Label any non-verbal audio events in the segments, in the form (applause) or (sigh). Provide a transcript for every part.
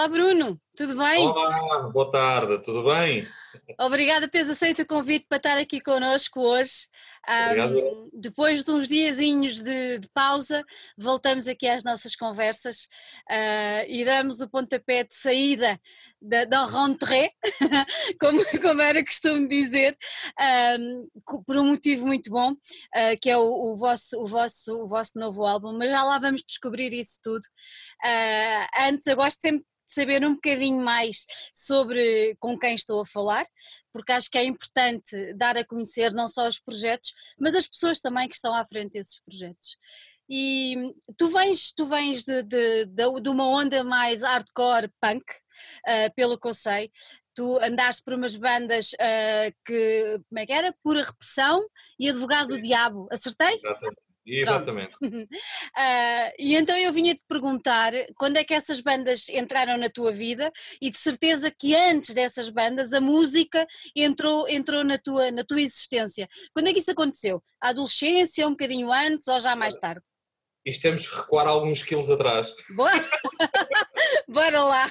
Olá Bruno, tudo bem? Olá, boa tarde, tudo bem? Obrigada por teres aceito o convite para estar aqui connosco hoje. Um, depois de uns diazinhos de, de, pausa, voltamos aqui às nossas conversas uh, e damos o pontapé de saída da, da rentrée, (laughs) como, como era costume dizer, um, por um motivo muito bom, uh, que é o, o, vosso, o, vosso, o vosso novo álbum, mas já lá vamos descobrir isso tudo. Uh, antes, eu gosto sempre saber um bocadinho mais sobre com quem estou a falar, porque acho que é importante dar a conhecer não só os projetos, mas as pessoas também que estão à frente desses projetos. E tu vens, tu vens de, de, de, de uma onda mais hardcore punk, uh, pelo que eu sei, tu andaste por umas bandas uh, que, como é que era? Pura Repressão e Advogado do Diabo, acertei? Exatamente. Exatamente. uh, (laughs) e então eu vinha-te perguntar quando é que essas bandas entraram na tua vida e de certeza que antes dessas bandas a música entrou, entrou na, tua, na tua existência. Quando é que isso aconteceu? A adolescência, um bocadinho antes ou já mais tarde? Isto temos que recuar alguns quilos atrás. Bora, (laughs) Bora lá!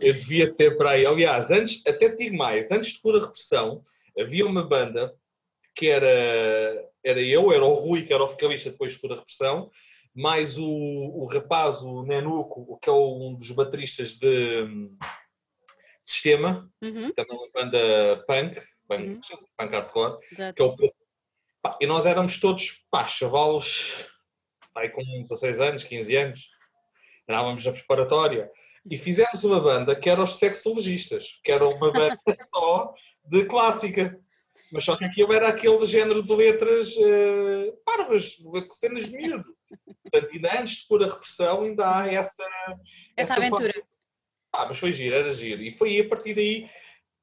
Eu devia ter para aí, aliás, antes, até te digo mais, antes de pura repressão, havia uma banda que era, era eu, era o Rui, que era o vocalista depois por a repressão, mais o, o rapaz, o Nenuco, que é um dos bateristas de, de Sistema, uhum. também uma banda punk, punk, uhum. punk hardcore, que é o, pá, e nós éramos todos pá, chavalos aí com 16 anos, 15 anos, andávamos na preparatória e fizemos uma banda que era os sexologistas, que era uma banda (laughs) só de clássica. Mas só que aquilo era aquele género de letras uh, parvas, cenas de miúdo. Portanto, ainda antes de pôr a repressão, ainda há essa. Essa, essa aventura. Ah, mas foi giro, era giro. E foi a partir daí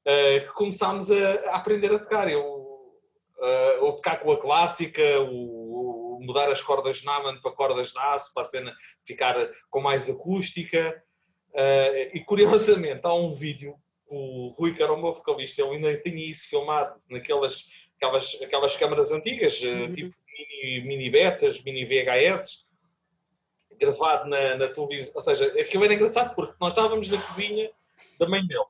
uh, que começámos a, a, aprender a tocar. Eu, uh, o tocar com a clássica, o, o mudar as cordas de Naman para cordas de aço, para a cena ficar com mais acústica. Uh, e curiosamente, há um vídeo o Rui, que era o meu vocalista, ele ainda tinha isso filmado naquelas aquelas, aquelas câmaras antigas, eh, uhum. tipo mini, mini betas, mini VHS, gravado na, na, televisão. Ou seja, aquilo era engraçado porque nós estávamos na cozinha da mãe dele.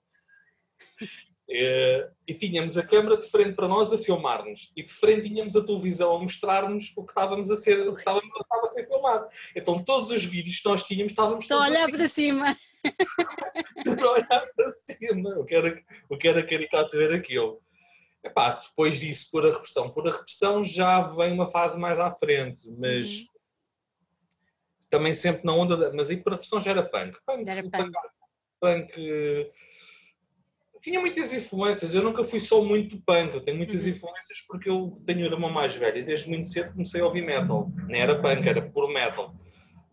E, eh, e tínhamos a câmara de frente para nós a filmar-nos e de frente tínhamos a televisão a mostrar-nos o que estávamos a ser, estávamos, estava a ser filmado. Então todos os vídeos que nós tínhamos estávamos Estou a olhar assim. para cima. (laughs) Estou a olhar para cima. Eu quero, eu quero caricato ver aquilo. Epá, depois disso, por a repressão. Por a repressão já vem uma fase mais à frente, mas uhum. também sempre na onda. Da, mas aí por a repressão já era punk. Punk, era punk. punk, punk tinha muitas influências. Eu nunca fui só muito punk, eu tenho muitas uhum. influências porque eu tenho irmã mais velha e desde muito cedo comecei a ouvir metal. Nem era punk, era puro metal.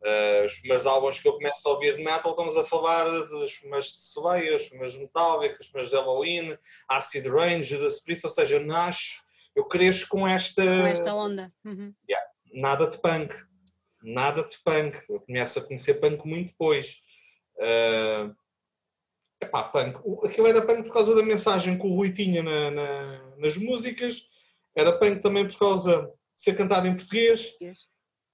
Uh, os primeiros álbuns que eu começo a ouvir de metal, estamos a falar dos primeiros de Slayer, os primeiros de Metallica, os primeiros de Halloween, Acid Rain, Judas Priest, ou seja, eu nasço, eu cresço com esta... Com esta onda. Uhum. Yeah, nada de punk, nada de punk. Eu começo a conhecer punk muito depois. Uh, epá, punk. Aquilo era punk por causa da mensagem que o Rui tinha na, na, nas músicas, era punk também por causa de ser cantado em português.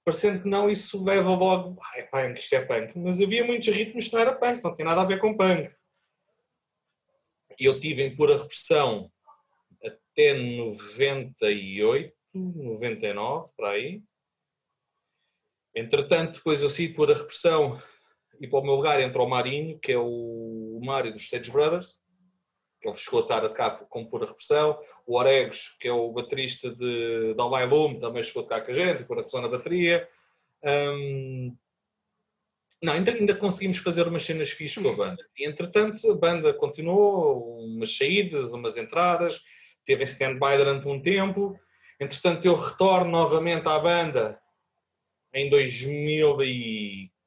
Parecendo que não, isso leva logo, ah, é punk, isto é punk. Mas havia muitos ritmos que não era punk, não tinha nada a ver com punk. Eu tive em pura repressão até 98, 99, para aí. Entretanto, depois eu saí pura repressão e para o meu lugar entra o Marinho, que é o Mário dos Stage Brothers, que ele chegou a estar a cá com pura repressão. O Oregos, que é o baterista de Dalmai Lume, também chegou a tocar com a gente, por repressão na bateria. Um, não, ainda, ainda conseguimos fazer umas cenas fixas com a banda. E, entretanto, a banda continuou, umas saídas, umas entradas, teve em stand-by durante um tempo. Entretanto, eu retorno novamente à banda em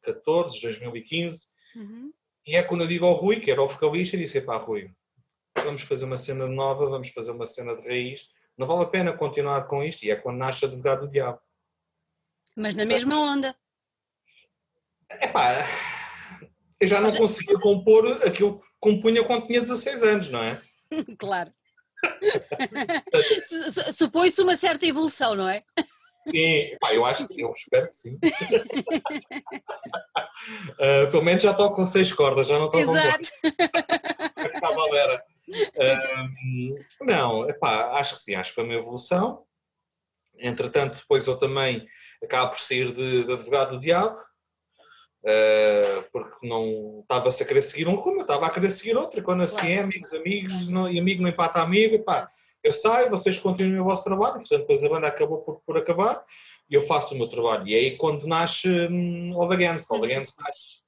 2014, 2015. Uhum. E é quando eu digo ao Rui, que era o vocalista, disse: pá, Rui, vamos fazer uma cena nova, vamos fazer uma cena de raiz, não vale a pena continuar com isto, e é quando nasce Advogado do Diabo. Mas na mesma onda. Epá, eu já não conseguia compor aquilo que compunha quando tinha 16 anos, não é? (laughs) claro. (laughs) Supõe-se uma certa evolução, não é? Sim, pá, eu acho que eu espero que sim. uh, (laughs) pelo menos já toco com seis cordas, já não estou com Exato. (laughs) Está a galera. Uh, não, epá, acho que sim, acho que foi uma evolução. Entretanto, depois eu também acabo por sair de, de advogado do diabo, uh, porque não estava-se a querer seguir um rumo, estava a querer seguir outro. Quando assim é, amigos, amigos, não, e amigo não empata amigo, epá, eu saio, vocês continuem o vosso trabalho, portanto, depois a banda acabou por, por acabar e eu faço o meu trabalho. E é aí quando nasce um, All Against. All Against nasce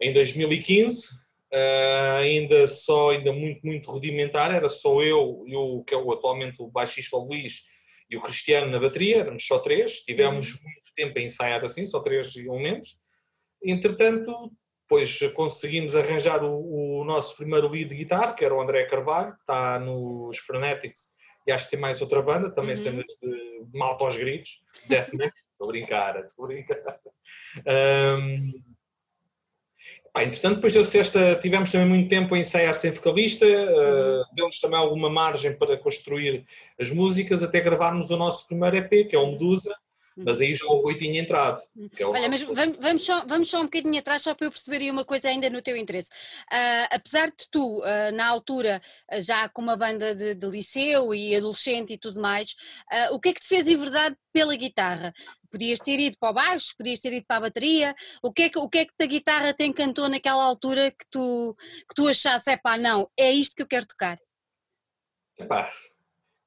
em 2015, uh, eh, ainda só, ainda muito, muito rudimentar, era só eu e o que é o, atualmente o baixista Luís e o Cristiano na bateria, éramos só três, tivemos uhum. muito tempo a ensaiar assim, só três elementos. Entretanto, depois conseguimos arranjar o, o, nosso primeiro lead de guitarra, que era o André Carvalho, que está nos Frenetics, e acho que tem mais outra banda, também uhum. cenas de malta aos gritos, death metal, (laughs) estou a brincar, estou a brincar. Um, pá, entretanto, depois deu esta, tivemos também muito tempo a ensaiar sem vocalista, uhum. uh, deu-nos também alguma margem para construir as músicas, até gravarmos o nosso primeiro EP, que é o Medusa, mas aí já o Rui tinha entrado. É Olha, mas vamos, vamos, só, vamos só um bocadinho atrás, só para eu perceber aí uma coisa ainda no teu interesse. Uh, apesar de tu, uh, na altura, uh, já com uma banda de, de, liceu e adolescente e tudo mais, o que é que te fez em verdade pela guitarra? Podias ter ido para o baixo, podias ter ido para a bateria, o que é que, o que, é que a guitarra te encantou naquela altura que tu, que tu achasse, é pá, não, é isto que eu quero tocar? Epá,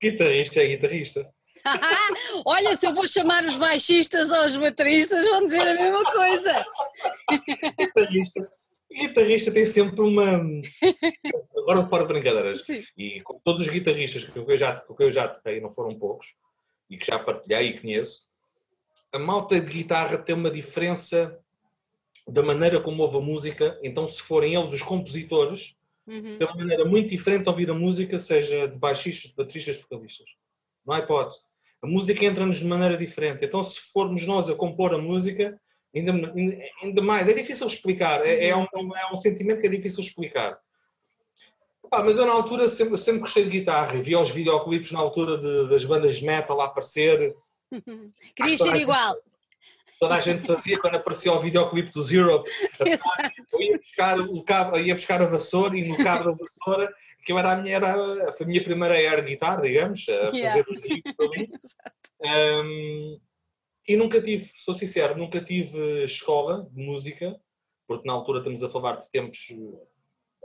guitarrista é guitarrista. (laughs) Olha, se eu vou chamar os baixistas ou os bateristas, vão dizer a mesma coisa. guitarrista, guitarrista tem sempre uma. Agora fora de brincadeiras. Sim. E com todos os guitarristas que eu já, que eu já toquei, não foram poucos, e que já partilhei e conheço, a malta de guitarra tem uma diferença da maneira como ouve a música. Então, se forem eles os compositores, uhum. tem uma maneira muito diferente de ouvir a música, seja de baixistas, de bateristas, de vocalistas. Não há hipótese. A música entra-nos de maneira diferente. Então, se formos nós a compor a música, ainda, ainda mais, é difícil explicar, é, é, um, é um sentimento que é difícil explicar. mas eu na altura sempre, sempre gostei de guitarra e via os videoclipes na altura de, das bandas metal a aparecer. (laughs) Queria ser igual. Toda a gente fazia quando aparecia o videoclipe do Zero. (laughs) eu ia buscar, o cabo, ia buscar a vassoura e no cabo da vassoura que eu era a minha, era, foi a minha primeira air guitarra, digamos, a yeah. fazer os (laughs) riffs ali. um, e nunca tive, sou sincero, nunca tive escola de música, porque na altura estamos a falar de tempos,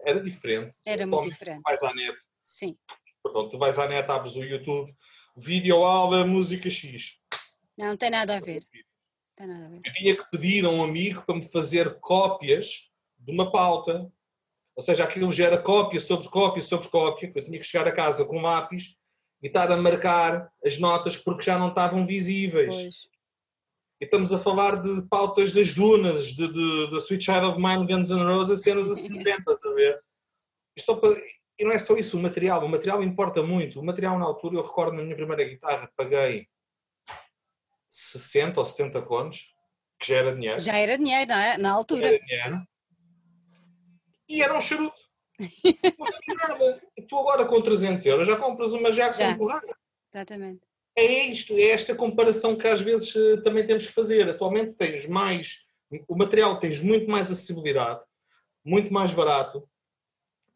era diferente. Era muito diferente. Tu vais à net. Sim. Pronto, tu vais à net, abres o YouTube, vídeo aula, música X. Não, não tem nada a ver. Tem nada a ver. Eu tinha que pedir a um amigo para me fazer cópias de uma pauta ou seja, aquilo gera cópia sobre cópia sobre cópia, que eu tinha que chegar a casa com lápis e estar a marcar as notas porque já não estavam visíveis. Pois. E estamos a falar de pautas das dunas, de, de, de Sweet Child of Mine, Guns N' Roses, cenas assim, (laughs) estás a ver? Isto para... E não é só isso, o material. O material importa muito. O material, na altura, eu recordo na minha primeira guitarra, paguei 60 ou 70 contos, que já era dinheiro. Já era dinheiro, não é? Na altura. Já era dinheiro e era um charuto. Não nada. E tu agora com 300 euros já compras uma Jackson já. Exatamente. É isto, é esta comparação que às vezes eh, também temos que fazer. Atualmente tens mais, o material tens muito mais acessibilidade, muito mais barato.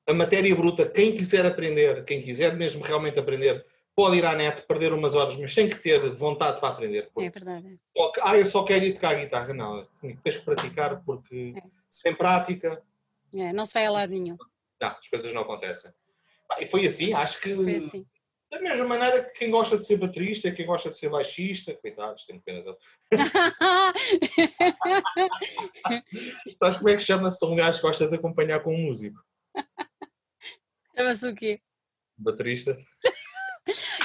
A matéria bruta, quem quiser aprender, quem quiser mesmo realmente aprender, pode ir à net, perder umas horas, mas tem que ter vontade para aprender. É verdade. Ah, eu só quero ir tocar guitarra. Não, tens que praticar porque é. sem prática é, não se vai a lado nenhum. Não, as coisas não acontecem. E foi assim, acho que. Assim. Da mesma maneira que quem gosta de ser baterista, quem gosta de ser baixista, coitados, tenho pena dele. (laughs) Sabes como é que chama-se um gajo que gosta de acompanhar com um músico? Chama-se o quê? Baterista.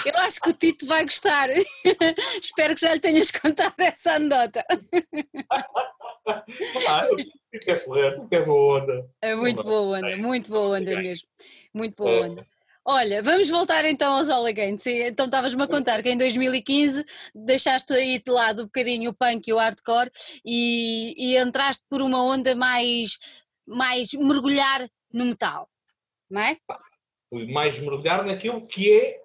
Eu acho que o Tito vai gostar. (laughs) Espero que já lhe tenhas contado essa anedota. (laughs) ah, é correto, é boa onda. É muito boa onda, muito boa onda mesmo. Muito boa é. onda. Olha, vamos voltar então aos Again. Então estavas-me a contar que em 2015 deixaste aí de lado um bocadinho o punk e o hardcore e, e entraste por uma onda mais, mais mergulhar no metal, não é? Fui mais mergulhar naquilo que é,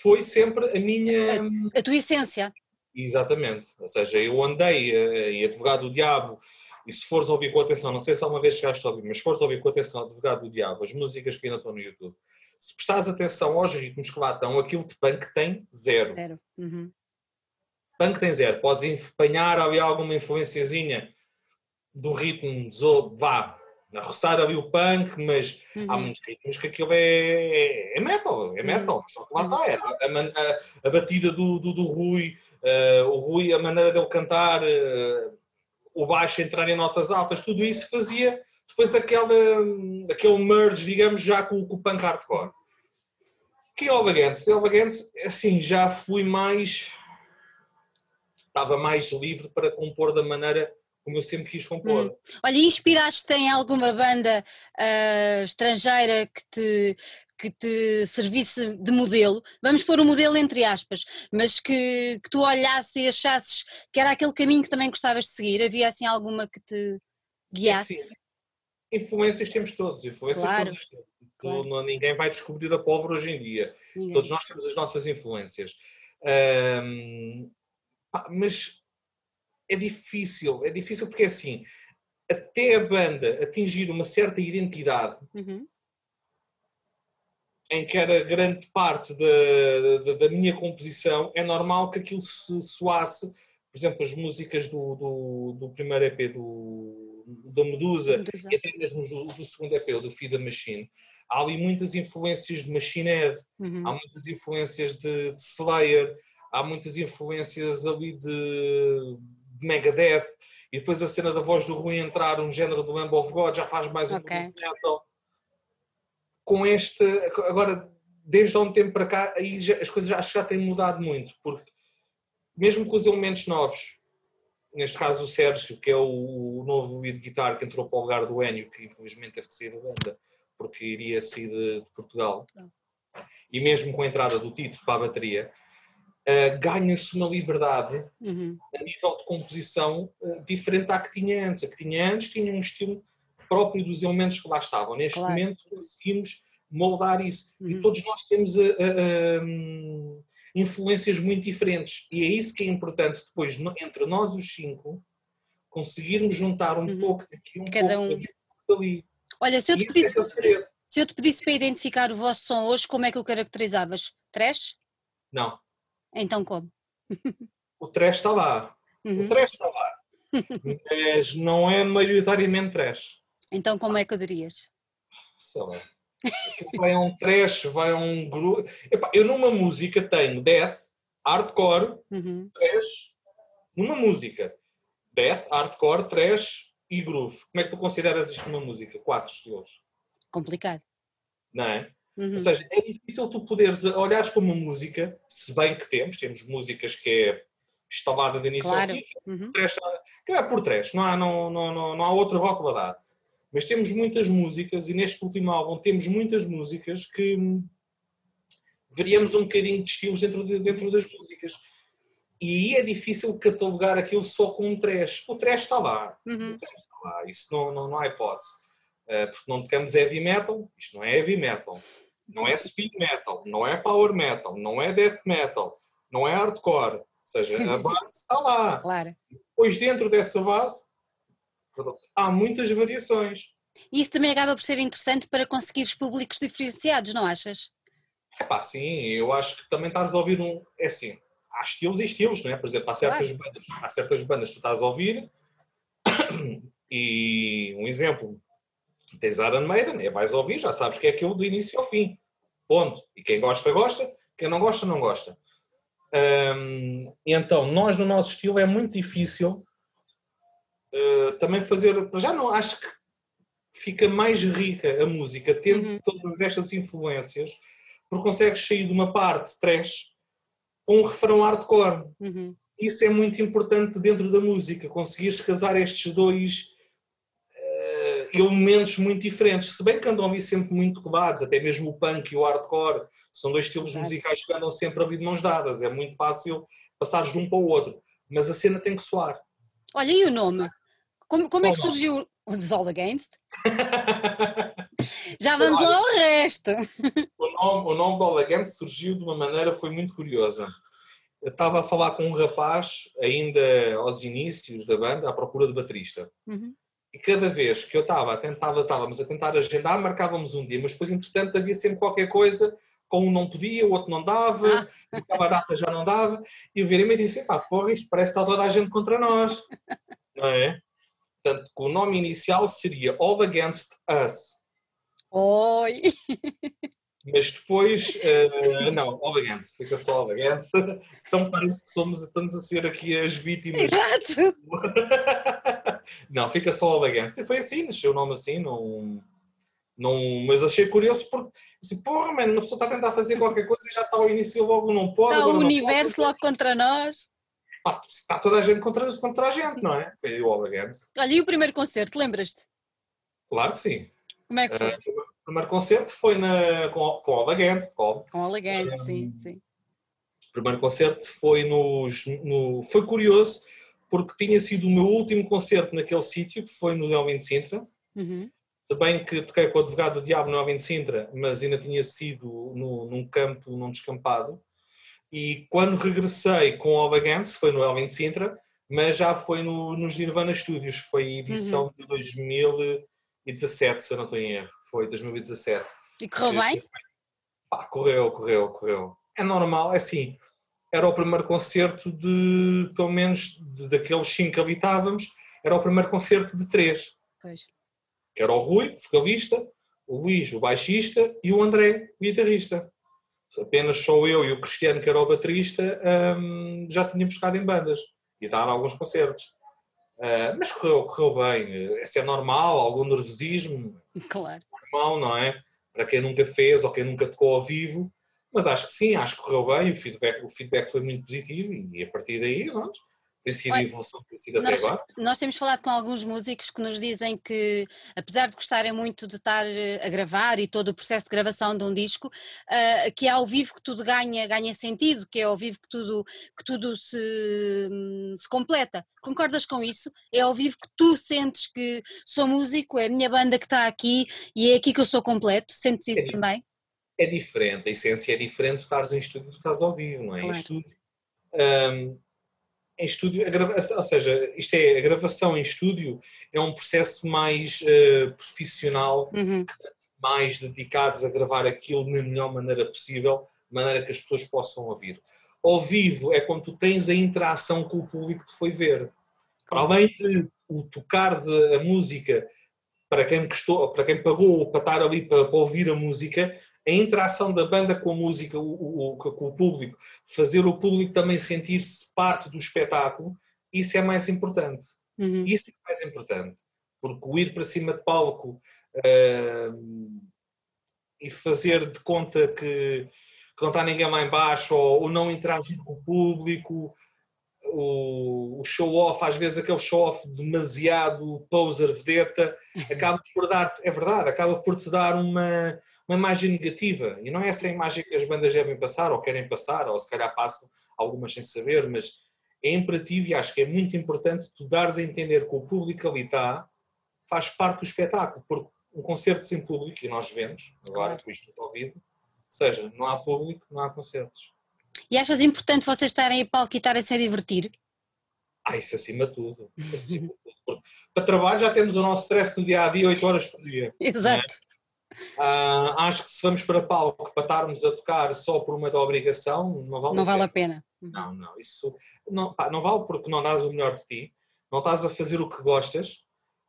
foi sempre a minha... A, a tua essência. Exatamente. Ou seja, eu andei uh, em Advogado do Diabo, e se fores ouvir com atenção, não sei se alguma vez chegaste a ouvir, mas se fores ouvir com atenção Advogado do Diabo, as músicas que ainda estão no YouTube, se prestares atenção aos ritmos que lá estão, aquilo de punk tem zero. Zero. Uhum. Punk tem zero. Podes apanhar ali alguma influenciazinha do ritmo, vá, a roçar ali o punk, mas uhum. há muitos ritmos que aquilo é, é metal, é metal, uhum. só que lá está, é a, a, a, batida do, do, do Rui, o Rui, a maneira dele cantar, uh, o baixo entrar em notas altas, tudo isso fazia depois aquela, aquele merge, digamos, já com, com o punk hardcore. Que Elvagantes? Elvagantes, assim, já fui mais. Estava mais livre para compor da maneira como eu sempre quis compor. Hum. Olha, inspiraste em alguma banda uh, estrangeira que te, que te servisse de modelo, vamos pôr o um modelo entre aspas, mas que, que tu olhasses e achasses que era aquele caminho que também gostavas de seguir? Havia assim alguma que te guiasse? É, sim. Influências temos todos, influências claro. todos Claro. Não, ninguém vai descobrir a pólvora hoje em dia. Ninguém. Todos nós temos as nossas influências. Mas é difícil, é difícil porque assim, até a banda atingir uma certa identidade, uhum. Em que era grande parte da, da, da, minha composição, é normal que aquilo se soasse, por exemplo, as músicas do, do, do primeiro EP do, da Medusa, Medusa, e até mesmo do, do segundo EP, do Feed the Machine, há ali muitas influências de Machine Head, uhum. há muitas influências de, de Slayer, há muitas influências ali de de Megadeth, e depois a cena da voz do Rui entrar, um género do Lamb of God, já faz mais okay. um metal. Com este, agora, desde há um tempo para cá, aí já, as coisas acho que já têm mudado muito, porque mesmo com os elementos novos, neste caso o Sérgio, que é o, novo lead guitar que entrou para o lugar do Enio, que infelizmente teve que sair da banda, porque iria sair de, Portugal, e mesmo com a entrada do Tito para a bateria, uh, ganha-se uma liberdade uhum. a nível de composição uh, diferente da que tinha antes. A que tinha antes tinha um estilo próprio dos elementos que lá estavam. Neste claro. momento conseguimos moldar isso. Uhum. E todos nós temos uh, um, influências muito diferentes. E é isso que é importante depois, entre nós os cinco, conseguirmos juntar um uhum. pouco daqui, um Cada pouco um. dali. Olha, se eu, te pedisse, é se eu te pedisse para identificar o vosso som hoje, como é que o caracterizavas? Trash? Não. Então como? O trash está lá. Uhum. O trash está lá. (laughs) Mas não é maioritariamente trash. Então como é que eu dirias? Sei lá. (laughs) Vai a um trash, vai a um grupo. Eu numa música tenho death, hardcore, uhum. trash. Numa música. Death, hardcore, trash e groove. Como é que tu consideras isto numa música? Quatro estilos. Complicado. Não é? Uhum. Ou seja, é difícil tu poderes olhares para uma música, se bem que temos, temos músicas que é instalada de início claro. ao fim, uhum. que é por trás, não há, não, não, não, não há outra rótula a dar. Mas temos muitas músicas, e neste último álbum temos muitas músicas que veríamos um bocadinho de estilos dentro, de, dentro das músicas. E é difícil catalogar aquilo só com um trash. O trash está lá. Uhum. O trash está lá. Isso não, não, não há hipótese. Uh, porque não tocamos heavy metal, isto não é heavy metal. Não é speed metal, não é power metal, não é death metal, não é hardcore. Ou seja, a (laughs) base está lá. Claro. Depois, dentro dessa base, há muitas variações. E isso também acaba por ser interessante para conseguires públicos diferenciados, não achas? É pá, sim, eu acho que também estás a ouvir um. É assim, há estilos e estilos, não é? Por exemplo, há certas, claro. bandas, há certas bandas que tu estás a ouvir (coughs) e um exemplo, tens Iron Maiden, é vais ouvir, já sabes que é aquilo do início ao fim. Ponto. E quem gosta, gosta. Quem não gosta, não gosta. Um, então, nós no nosso estilo é muito difícil uh, também fazer. Já não acho que fica mais rica a música tendo uhum. todas estas influências, porque consegues sair de uma parte trash a um refrão hardcore. Uhum. Isso é muito importante dentro da música, conseguires casar estes dois elementos muito diferentes, se bem que andam ali sempre muito colados, até mesmo o punk e o hardcore, são dois estilos Exato. musicais que andam sempre ali de mãos dadas, é muito fácil passares de um para o outro, mas a cena tem que soar. Olha, e o nome? Como, como é que surgiu o The All Against? (laughs) Já vamos lá ao resto. O nome, o nome do All Against surgiu de uma maneira, foi muito curiosa. eu estava a falar com um rapaz, ainda aos inícios da banda, à procura de baterista. Uhum. E cada vez que eu estava, tentava, estávamos a tentar agendar, marcávamos um dia, mas depois, entretanto, havia sempre qualquer coisa, com um não podia, o outro não dava, ah. a data já não dava, e o Virei-me disse, pá, porra, isto parece que está toda a gente contra nós, (laughs) não é? Portanto, o nome inicial seria All Against Us. Oi! Mas depois, uh, não, All Against, fica só All Against, senão parece que somos, estamos a ser aqui as vítimas. Exato! (laughs) não, fica só All Against. E foi assim, nasceu o nome assim, não, não, mas achei curioso porque, assim, porra, mano, uma pessoa está a tentar fazer qualquer coisa e já está ao início logo, não pode. Está o universo pode, logo contra nós. Pá, está toda a gente contra, contra a gente, não é? Foi o All Against. Olha, e o primeiro concerto, lembras-te? Claro que sim. Como é que foi? Uh, o primeiro concerto foi na, com, com All Against. Com, All Against, um, sim, sim. O primeiro concerto foi nos, no... Foi curioso porque tinha sido o meu último concerto naquele sítio, que foi no Elvin de Sintra. Uhum. Se bem que toquei com o advogado do diabo no Elvin de Sintra, mas ainda tinha sido no, num campo, num descampado. E quando regressei com o Against, foi no Elvin Sintra, mas já foi no, nos Nirvana Studios, foi edição uhum. de 2017, se eu não estou em erro, foi 2017. E correu bem? Pá, correu, correu, correu. É normal, é assim, era o primeiro concerto de, pelo menos, de, daqueles cinco que ali estávamos, era o primeiro concerto de três. Pois. Era o Rui, o vocalista, o Luís, o baixista, e o André, o guitarrista apenas só eu e o Cristiano, que era o baterista, um, já tínhamos ficado em bandas e dar alguns concertos. Uh, mas correu, correu bem. Isso é normal, algum nervosismo. Claro. Normal, não é? Para quem nunca fez ou quem nunca tocou ao vivo. Mas acho que sim, acho que correu bem. O feedback, o feedback foi muito positivo e a partir daí, vamos, tem sido a evolução que tem sido nós, até agora. Nós temos falado com alguns músicos que nos dizem que, apesar de gostarem muito de estar eh, a gravar e todo o processo de gravação de um disco, uh, que é ao vivo que tudo ganha, ganha sentido, que é ao vivo que tudo, que tudo se, se completa. Concordas com isso? É ao vivo que tu sentes que sou músico, é a minha banda que está aqui e é aqui que eu sou completo? Sentes isso é também? É diferente, a essência é diferente de estares em estúdio do que estás ao vivo, não é? Claro. Em estúdio. Um, em estúdio, ou seja, isto é, a gravação em estúdio é um processo mais uh, profissional, uhum. mais dedicados a gravar aquilo na melhor maneira possível, de maneira que as pessoas possam ouvir. Ao vivo é quando tu tens a interação com o público que te foi ver. Para além de o tocares a, a música para quem, custou, para quem pagou para estar ali para, para ouvir a música, a interação da banda com a música, o, o, com o público, fazer o público também sentir-se parte do espetáculo, isso é mais importante. Uhum. Isso é mais importante. Porque o ir para cima de palco uh, e fazer de conta que, que, não está ninguém lá embaixo ou, ou não interagir com o público, o, show-off, às vezes aquele show-off demasiado poser, vedeta, (laughs) acaba por dar, é verdade, acaba por te dar uma, uma imagem negativa. E não é essa a imagem que as bandas devem passar, ou querem passar, ou se calhar passam algumas sem saber, mas é imperativo e acho que é muito importante tu dares a entender que o público ali está, faz parte do espetáculo, porque um concerto sem público, e nós vemos, agora claro. com isto tudo ouvido, ou seja, não há público, não há concertos. E achas importante vocês estarem a palco e estarem-se a divertir? Ah, isso acima de tudo. Acima de tudo. Para trabalho já temos o nosso stress no dia a dia, 8 horas por dia. (laughs) Exato. Uh, acho que se vamos para palco para estarmos a tocar só por uma da obrigação, não vale, não a, vale pena. a pena. Não, não, isso não, pá, não vale porque não dás o melhor de ti, não estás a fazer o que gostas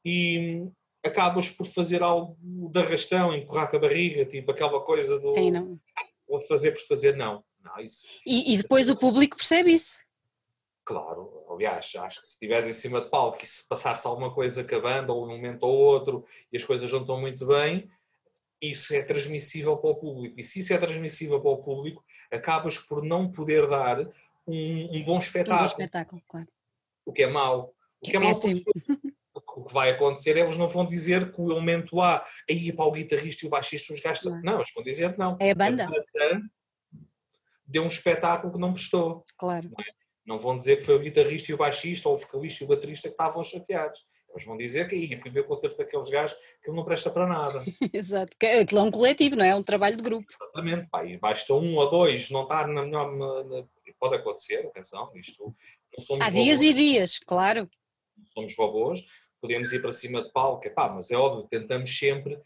e acabas por fazer algo de arrastão, empurrar com a barriga, tipo aquela coisa do Sim, não. vou fazer por fazer, não. não isso, e, e depois o público percebe isso. Claro, aliás, acho que se estiveres em cima de palco e se passar-se alguma coisa acabando, ou um momento ou outro, e as coisas não estão muito bem, isso é transmissível para o público. E se isso é transmissível para o público, acabas por não poder dar um, um bom espetáculo. Um bom espetáculo, claro. O que é mau. O que, que é, é mau (laughs) o que vai acontecer é eles não vão dizer que o elemento A, aí para o guitarrista e o baixista os gasta. Não. não, eles vão dizer não. É a banda. A banda deu um espetáculo que não prestou. Claro. Não, é? não vão dizer que foi o guitarrista e o baixista ou o vocalista e o baterista que estavam chateados. Eles vão dizer que aí fui ver o concerto daqueles gajos que ele não presta para nada. (laughs) Exato, porque aquilo é um coletivo, não é? É um trabalho de grupo. Exatamente, pá, e basta um ou dois não estar na melhor. Na, pode acontecer, atenção, isto não somos Há dias robôs, e dias, claro. Não somos robôs, podemos ir para cima de palco, epá, mas é óbvio, tentamos sempre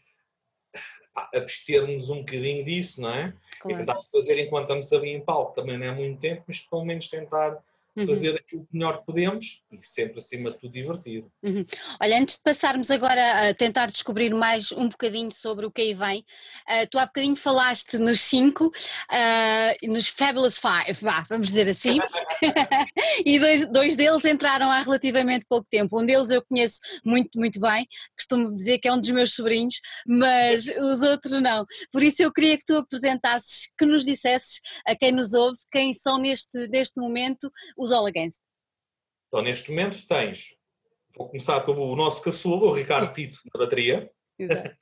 abster-nos um bocadinho disso, não é? Claro. E tentar fazer enquanto estamos ali em palco, também não é muito tempo, mas pelo menos tentar uhum. fazer aquilo que melhor podemos e sempre acima de tudo divertido. Uhum. Olha, antes de passarmos agora a tentar descobrir mais um bocadinho sobre o que aí vem, uh, tu há bocadinho falaste nos cinco, uh, nos Fabulous Five, vá, vamos dizer assim, (laughs) (laughs) e dois, dois deles entraram há relativamente pouco tempo. Um deles eu conheço muito, muito bem, costumo dizer que é um dos meus sobrinhos, mas (laughs) os outros não. Por isso eu queria que tu apresentasses, que nos dissesses a quem nos ouve, quem são neste, neste momento os All Against? Então, neste momento tens, vou começar pelo nosso caçulo, o Ricardo Tito, na bateria. Exato.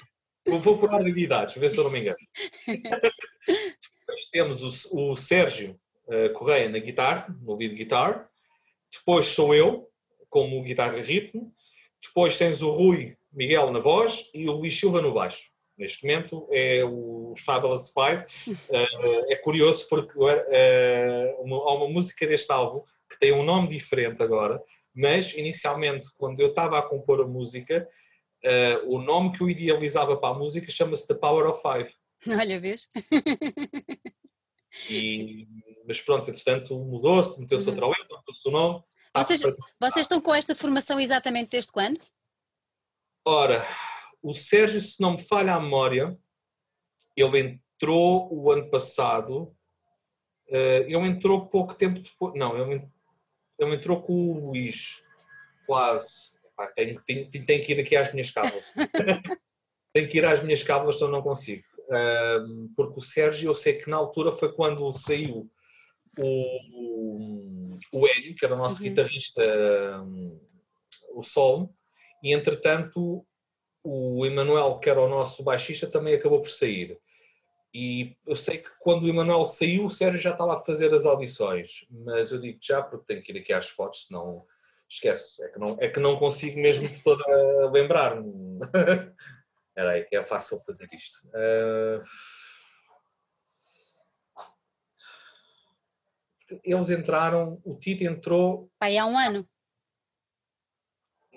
vou por habilidades, ver se eu não me engano. (laughs) Depois temos o, o Sérgio uh, Correia na guitarra, no lead guitar. Depois sou eu, como guitarra ritmo. Depois tens o Rui Miguel na voz e o Luís Silva no baixo. Neste momento é os Fabulous Five. Uh, é curioso porque uh, uma, há uma música deste álbum que tem um nome diferente agora, mas inicialmente, quando eu estava a compor a música, uh, o nome que eu idealizava para a música chama-se The Power of Five. (laughs) Olha, vês? E, mas pronto, entretanto mudou-se, meteu-se uhum. outra letra, meteu-se o nome. Vocês, vocês estão com esta formação exatamente desde quando? Ora, o Sérgio, se não me falha a memória, ele entrou o ano passado, uh, ele entrou pouco tempo depois, não, ele, ele entrou com o Luís, quase. Pá, tenho, tenho, tenho, que ir aqui às minhas cábulas. (laughs) tenho que ir às minhas cábulas, então não consigo. Porque o Sérgio, eu sei que na altura foi quando saiu o, o Hélio, que era o nosso uhum. guitarrista, um, o Sol, e entretanto o Emanuel, que era o nosso baixista, também acabou por sair. E eu sei que quando o Emanuel saiu, o Sérgio já estava a fazer as audições, mas eu digo já porque tenho que ir aqui às fotos, senão esquece, é que não, é que não consigo mesmo de toda lembrar-me. (laughs) Espera aí, que é fácil fazer isto. Uh... Eles entraram, o Tito entrou. Pai, há um ano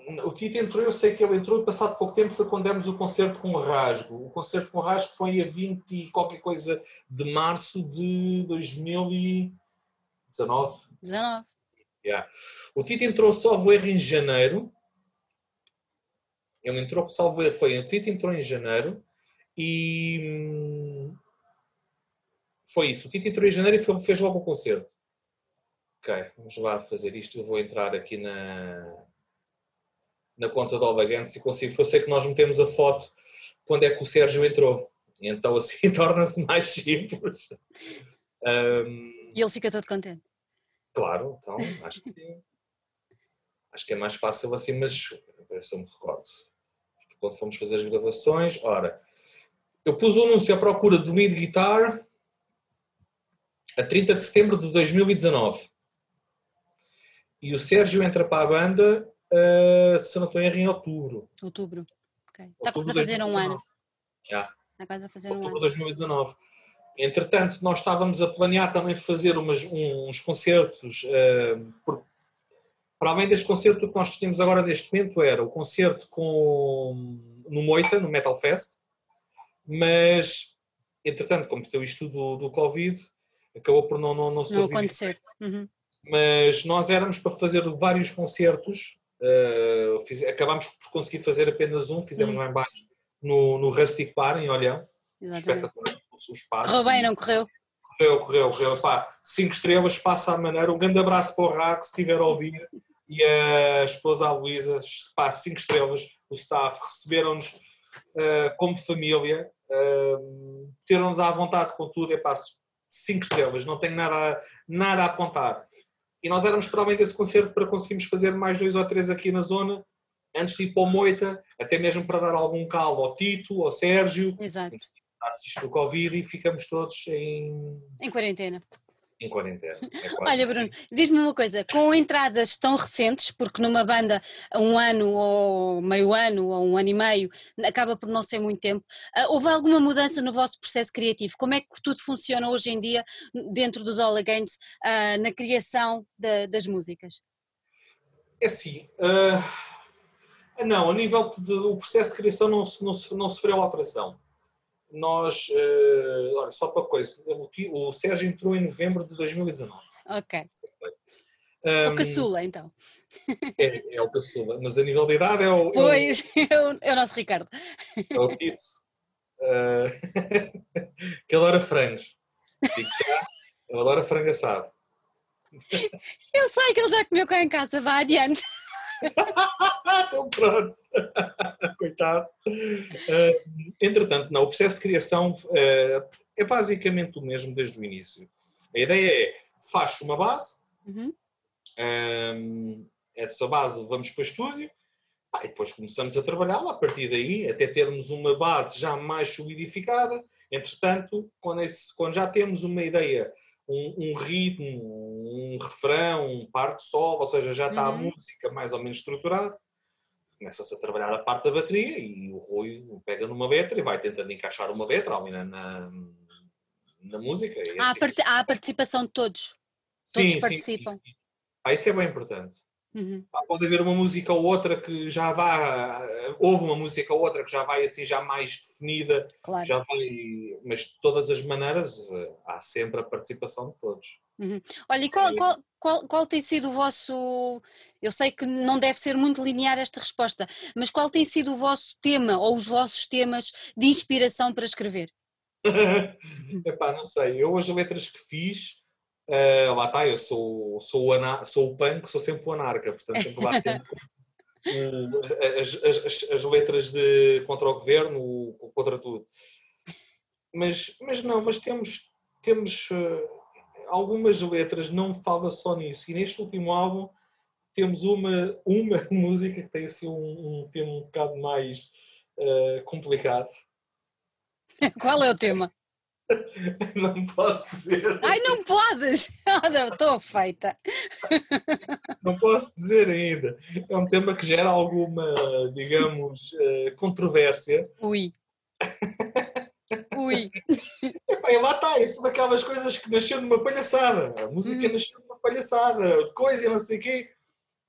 o Tito entrou, eu sei que ele entrou, passado pouco tempo foi quando demos o concerto com o Rasgo. O concerto com o Rasgo foi a 20 e qualquer coisa de março de 2019. 19. Yeah. O Tito entrou salvo erro em janeiro. Ele entrou salvo erro, foi o Tito entrou em janeiro e hum, foi isso. O Tito entrou em janeiro e fez logo o concerto. Ok, vamos lá fazer isto. Eu vou entrar aqui na, na conta do Albagantes e consigo, porque eu sei que nós metemos a foto quando é que o Sérgio entrou. Então (laughs) assim torna-se mais simples. Um, e ele fica todo contente. Claro, então acho que acho que é mais fácil assim, mas se eu me recordo. Quando fomos fazer as gravações, ora, eu pus o anúncio à procura do lead guitar a 30 de setembro de 2019. E o Sérgio entra para a banda uh, se não estou em erro, em outubro. Outubro. Está quase a fazer um ano. Já. Está quase a fazer outubro um ano. 2019. Entretanto, nós estávamos a planear também fazer umas, uns concertos. Uh, por, para além deste concerto, o que nós tínhamos agora neste momento era o concerto com, no Moita, no Metal Fest, mas, entretanto, como deu isto do, do Covid, acabou por não, não, não, não acontecer. Uhum. Mas nós éramos para fazer vários concertos Uh, fiz, acabámos por conseguir fazer apenas um, fizemos hum. lá embaixo no, no Rustic Bar em Olhão. Espetacular o espaço. Correu bem, não correu? Correu, correu, correu. Pá, cinco estrelas, passa a maneira. Um grande abraço para o Raco, se estiver a ouvir. (laughs) E a esposa a Luísa, pá, cinco estrelas. O staff receberam-nos uh, como família, uh, teram-nos à vontade com tudo. É pá, cinco estrelas, não tenho nada, nada a apontar. E nós éramos provavelmente esse concerto para conseguirmos fazer mais dois ou três aqui na zona, antes de ir para o Moita, até mesmo para dar algum caldo ao Tito, ao Sérgio. Exato. Assiste o Covid e ficamos todos em... Em quarentena. Em quarentena. É Olha. Bruno, diz-me uma coisa: com entradas tão recentes, porque numa banda um ano ou meio ano ou um ano e meio acaba por não ser muito tempo, uh, houve alguma mudança no vosso processo criativo? Como é que tudo funciona hoje em dia dentro dos All Against uh, na criação de, das músicas? É assim. Uh, não, a nível do processo de criação não, não, não sofreu alteração nós, uh, olha, só para coisa, o, o Sérgio entrou em novembro de 2019. Ok. Um, o caçula, então. É, é o caçula, mas a nível de idade é o. Pois, (laughs) é o, é o nosso Ricardo. É o Tito. Uh, (laughs) que adora frangos. Digo já, ele adora frango assado. Eu sei que ele já comeu cá em casa, vá adiante. (laughs) então pronto. (laughs) Coitado. Uh, entretanto, não, o processo de criação uh, é basicamente o mesmo desde o início. A ideia é, faz uma base, uhum. um, é dessa base vamos para o estúdio, ah, e depois começamos a trabalhá-la, a partir daí, até termos uma base já mais solidificada. Entretanto, quando, esse, quando já temos uma ideia um, um, ritmo, um refrão, um par de sol, ou seja, já está uhum. a música mais ou menos estruturada. Começa-se a trabalhar a parte da bateria e o Rui pega numa letra e vai tentando encaixar uma letra ali na, na, na música. Há, assim, part há a participação de todos. Todos sim, participam. Sim, sim, ah, isso é bem importante. Uhum. Pode haver uma música ou outra que já vá, houve uma música ou outra que já vai assim já mais definida, claro. já vai, mas de todas as maneiras eh, há sempre a participação de todos. Uhum. Olha, e qual, qual, qual, qual, tem sido o vosso, eu sei que não deve ser muito linear esta resposta, mas qual tem sido o vosso tema ou os vossos temas de inspiração para escrever? (laughs) Epá, não sei, eu as letras que fiz Uh, lá está, eu sou, sou, o sou o punk, sou sempre o anarca, portanto sempre lá sempre as, as, as, letras de contra o governo, contra tudo. Mas, mas não, mas temos, temos uh, algumas letras, não fala só nisso. E neste último álbum temos uma, uma (laughs) música que tem assim um, um tema um bocado mais uh, complicado. (laughs) Qual é o tema? (laughs) Não posso dizer. Ai, não podes! (laughs) Olha, estou feita. Não posso dizer ainda. É um tema que gera alguma, digamos, eh, controvérsia. Ui. Ui. (laughs) E lá está, isso daquelas coisas que nasceu de uma palhaçada. A música hum. nasceu de uma palhaçada, de coisa e não sei o quê.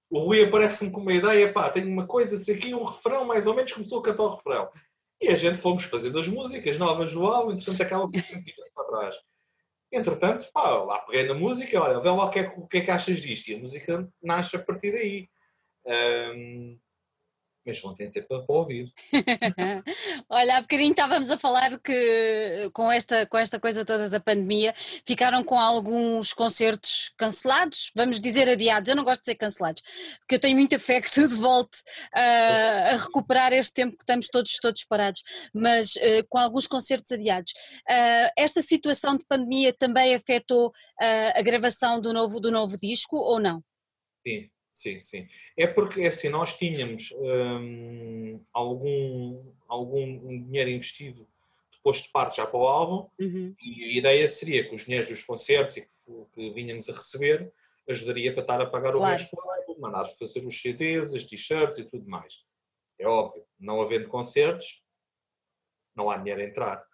O Rui aparece-me com uma ideia, pá, tenho uma coisa, sei aqui, um refrão, mais ou menos começou a cantar o refrão. E a gente fomos fazendo as músicas novas do álbum, entretanto acaba por sempre para trás. Entretanto, pá, lá peguei na música, olha, vê lá o que, é, o que é que achas disto. E a música nasce a partir daí. Um, mas vão ter tempo para ouvir. (laughs) Olha, há bocadinho estávamos a falar que com esta, com esta coisa toda da pandemia ficaram com alguns concertos cancelados, vamos dizer adiados, eu não gosto de dizer cancelados, porque eu tenho muita fé que tudo volte uh, a recuperar este tempo que estamos todos, todos parados, mas uh, com alguns concertos adiados. Uh, esta situação de pandemia também afetou a gravação do novo, do novo disco ou não? Sim, Sim, sim. É porque, é assim, nós tínhamos hum, algum, algum dinheiro investido depois de parte já para o álbum uhum. e a ideia seria que os dinheiros dos concertos e que, que vinhamos a receber ajudaria para estar a pagar claro. o resto do álbum, mandar fazer os CDs, as t-shirts e tudo mais. É óbvio, não havendo concertos, não há dinheiro a entrar.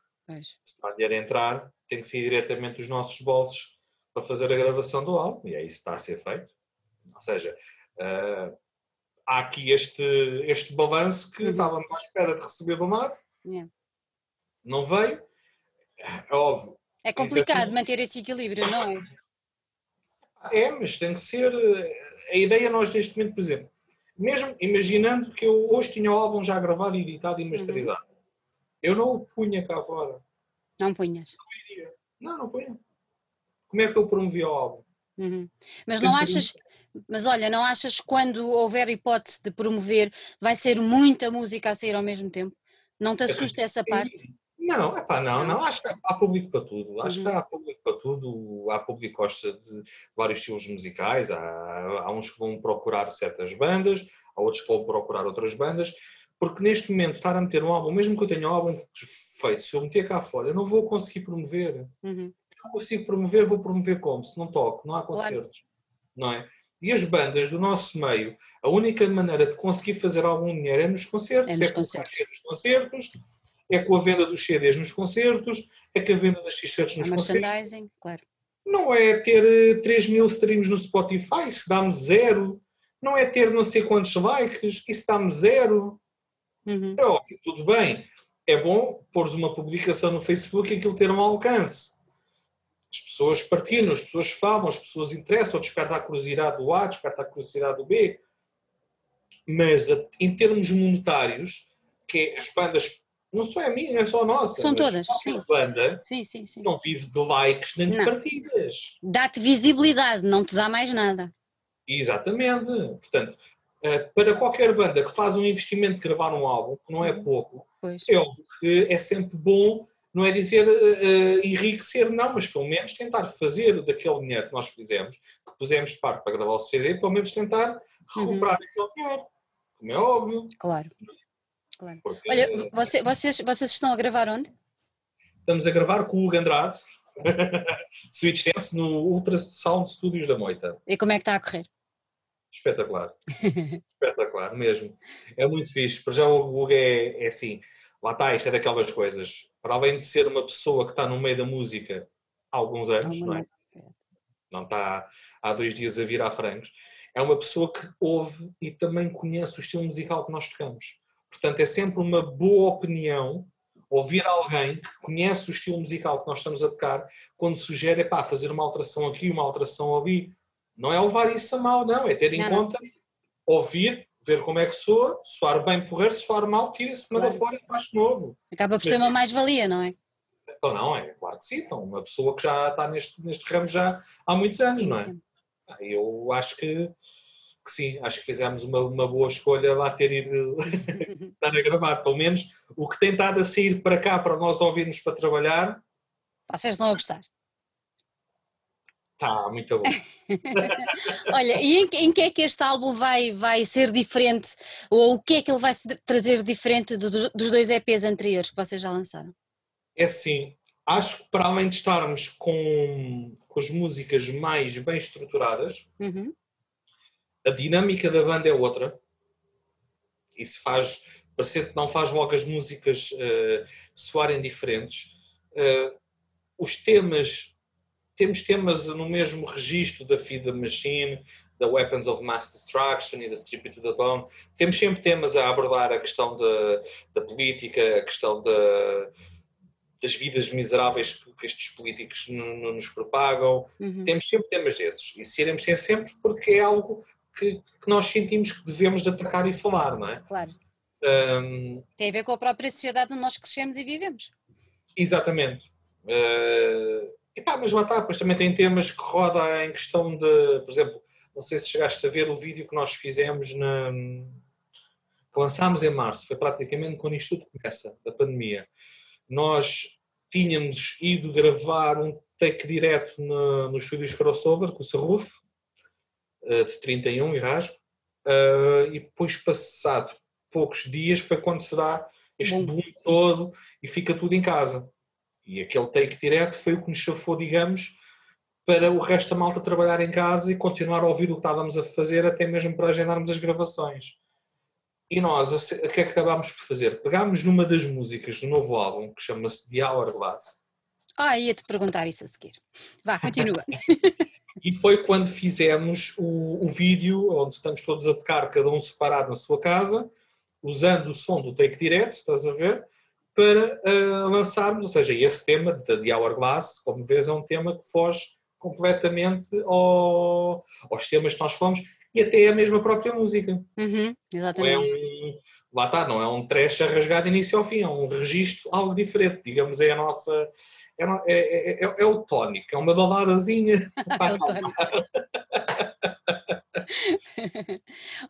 Se não há dinheiro a entrar, tem que sair diretamente dos nossos bolsos para fazer a gravação do álbum e é isso que está a ser feito. Ou seja, Uh, há aqui este, este balanço que uhum. estávamos à espera de receber do mar, yeah. não veio. É óbvio. É complicado manter esse equilíbrio, não é? É, mas tem que ser. A ideia, nós neste momento, por exemplo, mesmo imaginando que eu hoje tinha o álbum já gravado, editado e masterizado, uhum. eu não o punha cá fora. Não punhas? Não, não punha. Como é que eu promovia o álbum? Uhum. Mas não achas, mas olha, não achas que quando houver hipótese de promover vai ser muita música a sair ao mesmo tempo? Não te assusta essa parte? Não, epá, não, não, acho que há público para tudo, acho uhum. que há público para tudo, há público que gosta de vários estilos musicais, há, há uns que vão procurar certas bandas, há outros que vão procurar outras bandas, porque neste momento estar a meter um álbum, mesmo que eu tenha um álbum feito, se eu meter cá fora, eu não vou conseguir promover. Uhum não consigo promover, vou promover como? Se não toco, não há concertos. Claro. Não é? E as bandas do nosso meio, a única maneira de conseguir fazer algum dinheiro é nos concertos, é, nos é concertos. com os concertos, é com a venda dos CDs nos concertos, é com a venda das t-shirts nos a concertos. Merchandising, claro. Não é ter 3 eh, mil streams no Spotify, se dá-me zero. Não é ter não sei quantos likes, isso dá-me zero. Uhum. É óbvio, tudo bem. É bom pôres uma publicação no Facebook e aquilo ter um alcance. As pessoas partilham, as pessoas falam, as pessoas interessam, desperta a curiosidade do A, desperta a curiosidade do B. Mas em termos monetários, que é as bandas, não só é a minha, não é só a nossa. São todas, sim. banda sim, sim, sim. não vive de likes nem de não. partidas. Dá-te visibilidade, não te dá mais nada. Exatamente. Portanto, eh, para qualquer banda que faz um investimento de gravar um álbum, que não é uhum. pouco, pois. é óbvio que é sempre bom não é dizer uh, enriquecer, não, mas pelo menos tentar fazer daquele dinheiro que nós fizemos, que pusemos de parte para gravar o CD, pelo menos tentar recuperar uhum. aquele dinheiro, como é óbvio. Claro. claro. Porque, Olha, você, vocês, vocês estão a gravar onde? Estamos a gravar com o Hugo Andrade, (laughs) Switch Sense, no Ultra Sound Studios da Moita. E como é que está a correr? Espetacular. (laughs) Espetacular, mesmo. É muito fixe. Para já o Hugo é, é assim, lá está, isto é daquelas coisas para além de ser uma pessoa que está no meio da música há alguns anos, não, é? Não está há dois dias a virar frangos. É uma pessoa que ouve e também conhece o estilo musical que nós tocamos. Portanto, é sempre uma boa opinião ouvir alguém que conhece o estilo musical que nós estamos a tocar quando sugere, pá, fazer uma alteração aqui, uma alteração ali. Não é levar isso a mal, não. É ter em não, conta, não. ouvir ver como é que soa, soar bem porreiro, soar mal, tira-se, manda claro. fora e faz de novo. Acaba por ser uma mais-valia, não é? Então não, é claro que sim, então uma pessoa que já está neste, neste ramo já há muitos anos, não é? Eu acho que, que sim, acho que fizemos uma, uma boa escolha lá ter ido (laughs) estar a gravar, pelo menos o que tem estado a sair para cá para nós ouvirmos para trabalhar. Vocês estão a gostar? Está muito bom. (laughs) Olha, e em, em, que é que este álbum vai, vai ser diferente? Ou o que é que ele vai trazer diferente do, dos dois EPs anteriores que vocês já lançaram? É sim, acho que para além de estarmos com, com as músicas mais bem estruturadas, uhum. a dinâmica da banda é outra. Isso faz parecer que não faz logo as músicas uh, soarem diferentes. Uh, os temas temos temas no mesmo registro da Feed the Machine, da Weapons of Mass Destruction e da Strip to the Bone. Temos sempre temas a abordar a questão da, da política, a questão da, das vidas miseráveis que estes políticos nos propagam. Uhum. Temos sempre temas desses. E seremos sempre porque é algo que, que, nós sentimos que devemos de atacar e falar, não é? Claro. Um, Tem a ver com a própria sociedade onde nós crescemos e vivemos. Exatamente. Uh, e pá, mas lá está, depois também tem temas que roda em questão de, por exemplo, não sei se chegaste a ver o vídeo que nós fizemos na, que lançámos em março, foi praticamente quando isto tudo começa, da pandemia. Nós tínhamos ido gravar um take direto no, nos estúdios crossover com o Serruf, eh, de 31 e rasgo, eh, e depois passado poucos dias foi quando se dá este boom todo e fica tudo em casa. E aquele take direto foi o que nos chafou, digamos, para o resto da malta trabalhar em casa e continuar a ouvir o que estávamos a fazer, até mesmo para agendarmos as gravações. E nós, o que é que acabámos por fazer? Pegámos numa das músicas do novo álbum, que chama-se The Hourglass. Ah, ia-te perguntar isso a seguir. Vá, continua. (laughs) e foi quando fizemos o, o vídeo, onde estamos todos a tocar, cada um separado na sua casa, usando o som do take direto, estás a ver? Para uh, lançarmos, ou seja, esse tema da The Hourglass, como vês, é um tema que foge completamente ao, aos temas que nós falamos e até a mesma própria música. Uhum, exatamente. Não é um, lá está, não é um trash rasgado início ao fim, é um registro algo diferente, digamos, é a nossa. É, é, é, é o tónico, é uma baladazinha. (laughs) é o tónico. (laughs)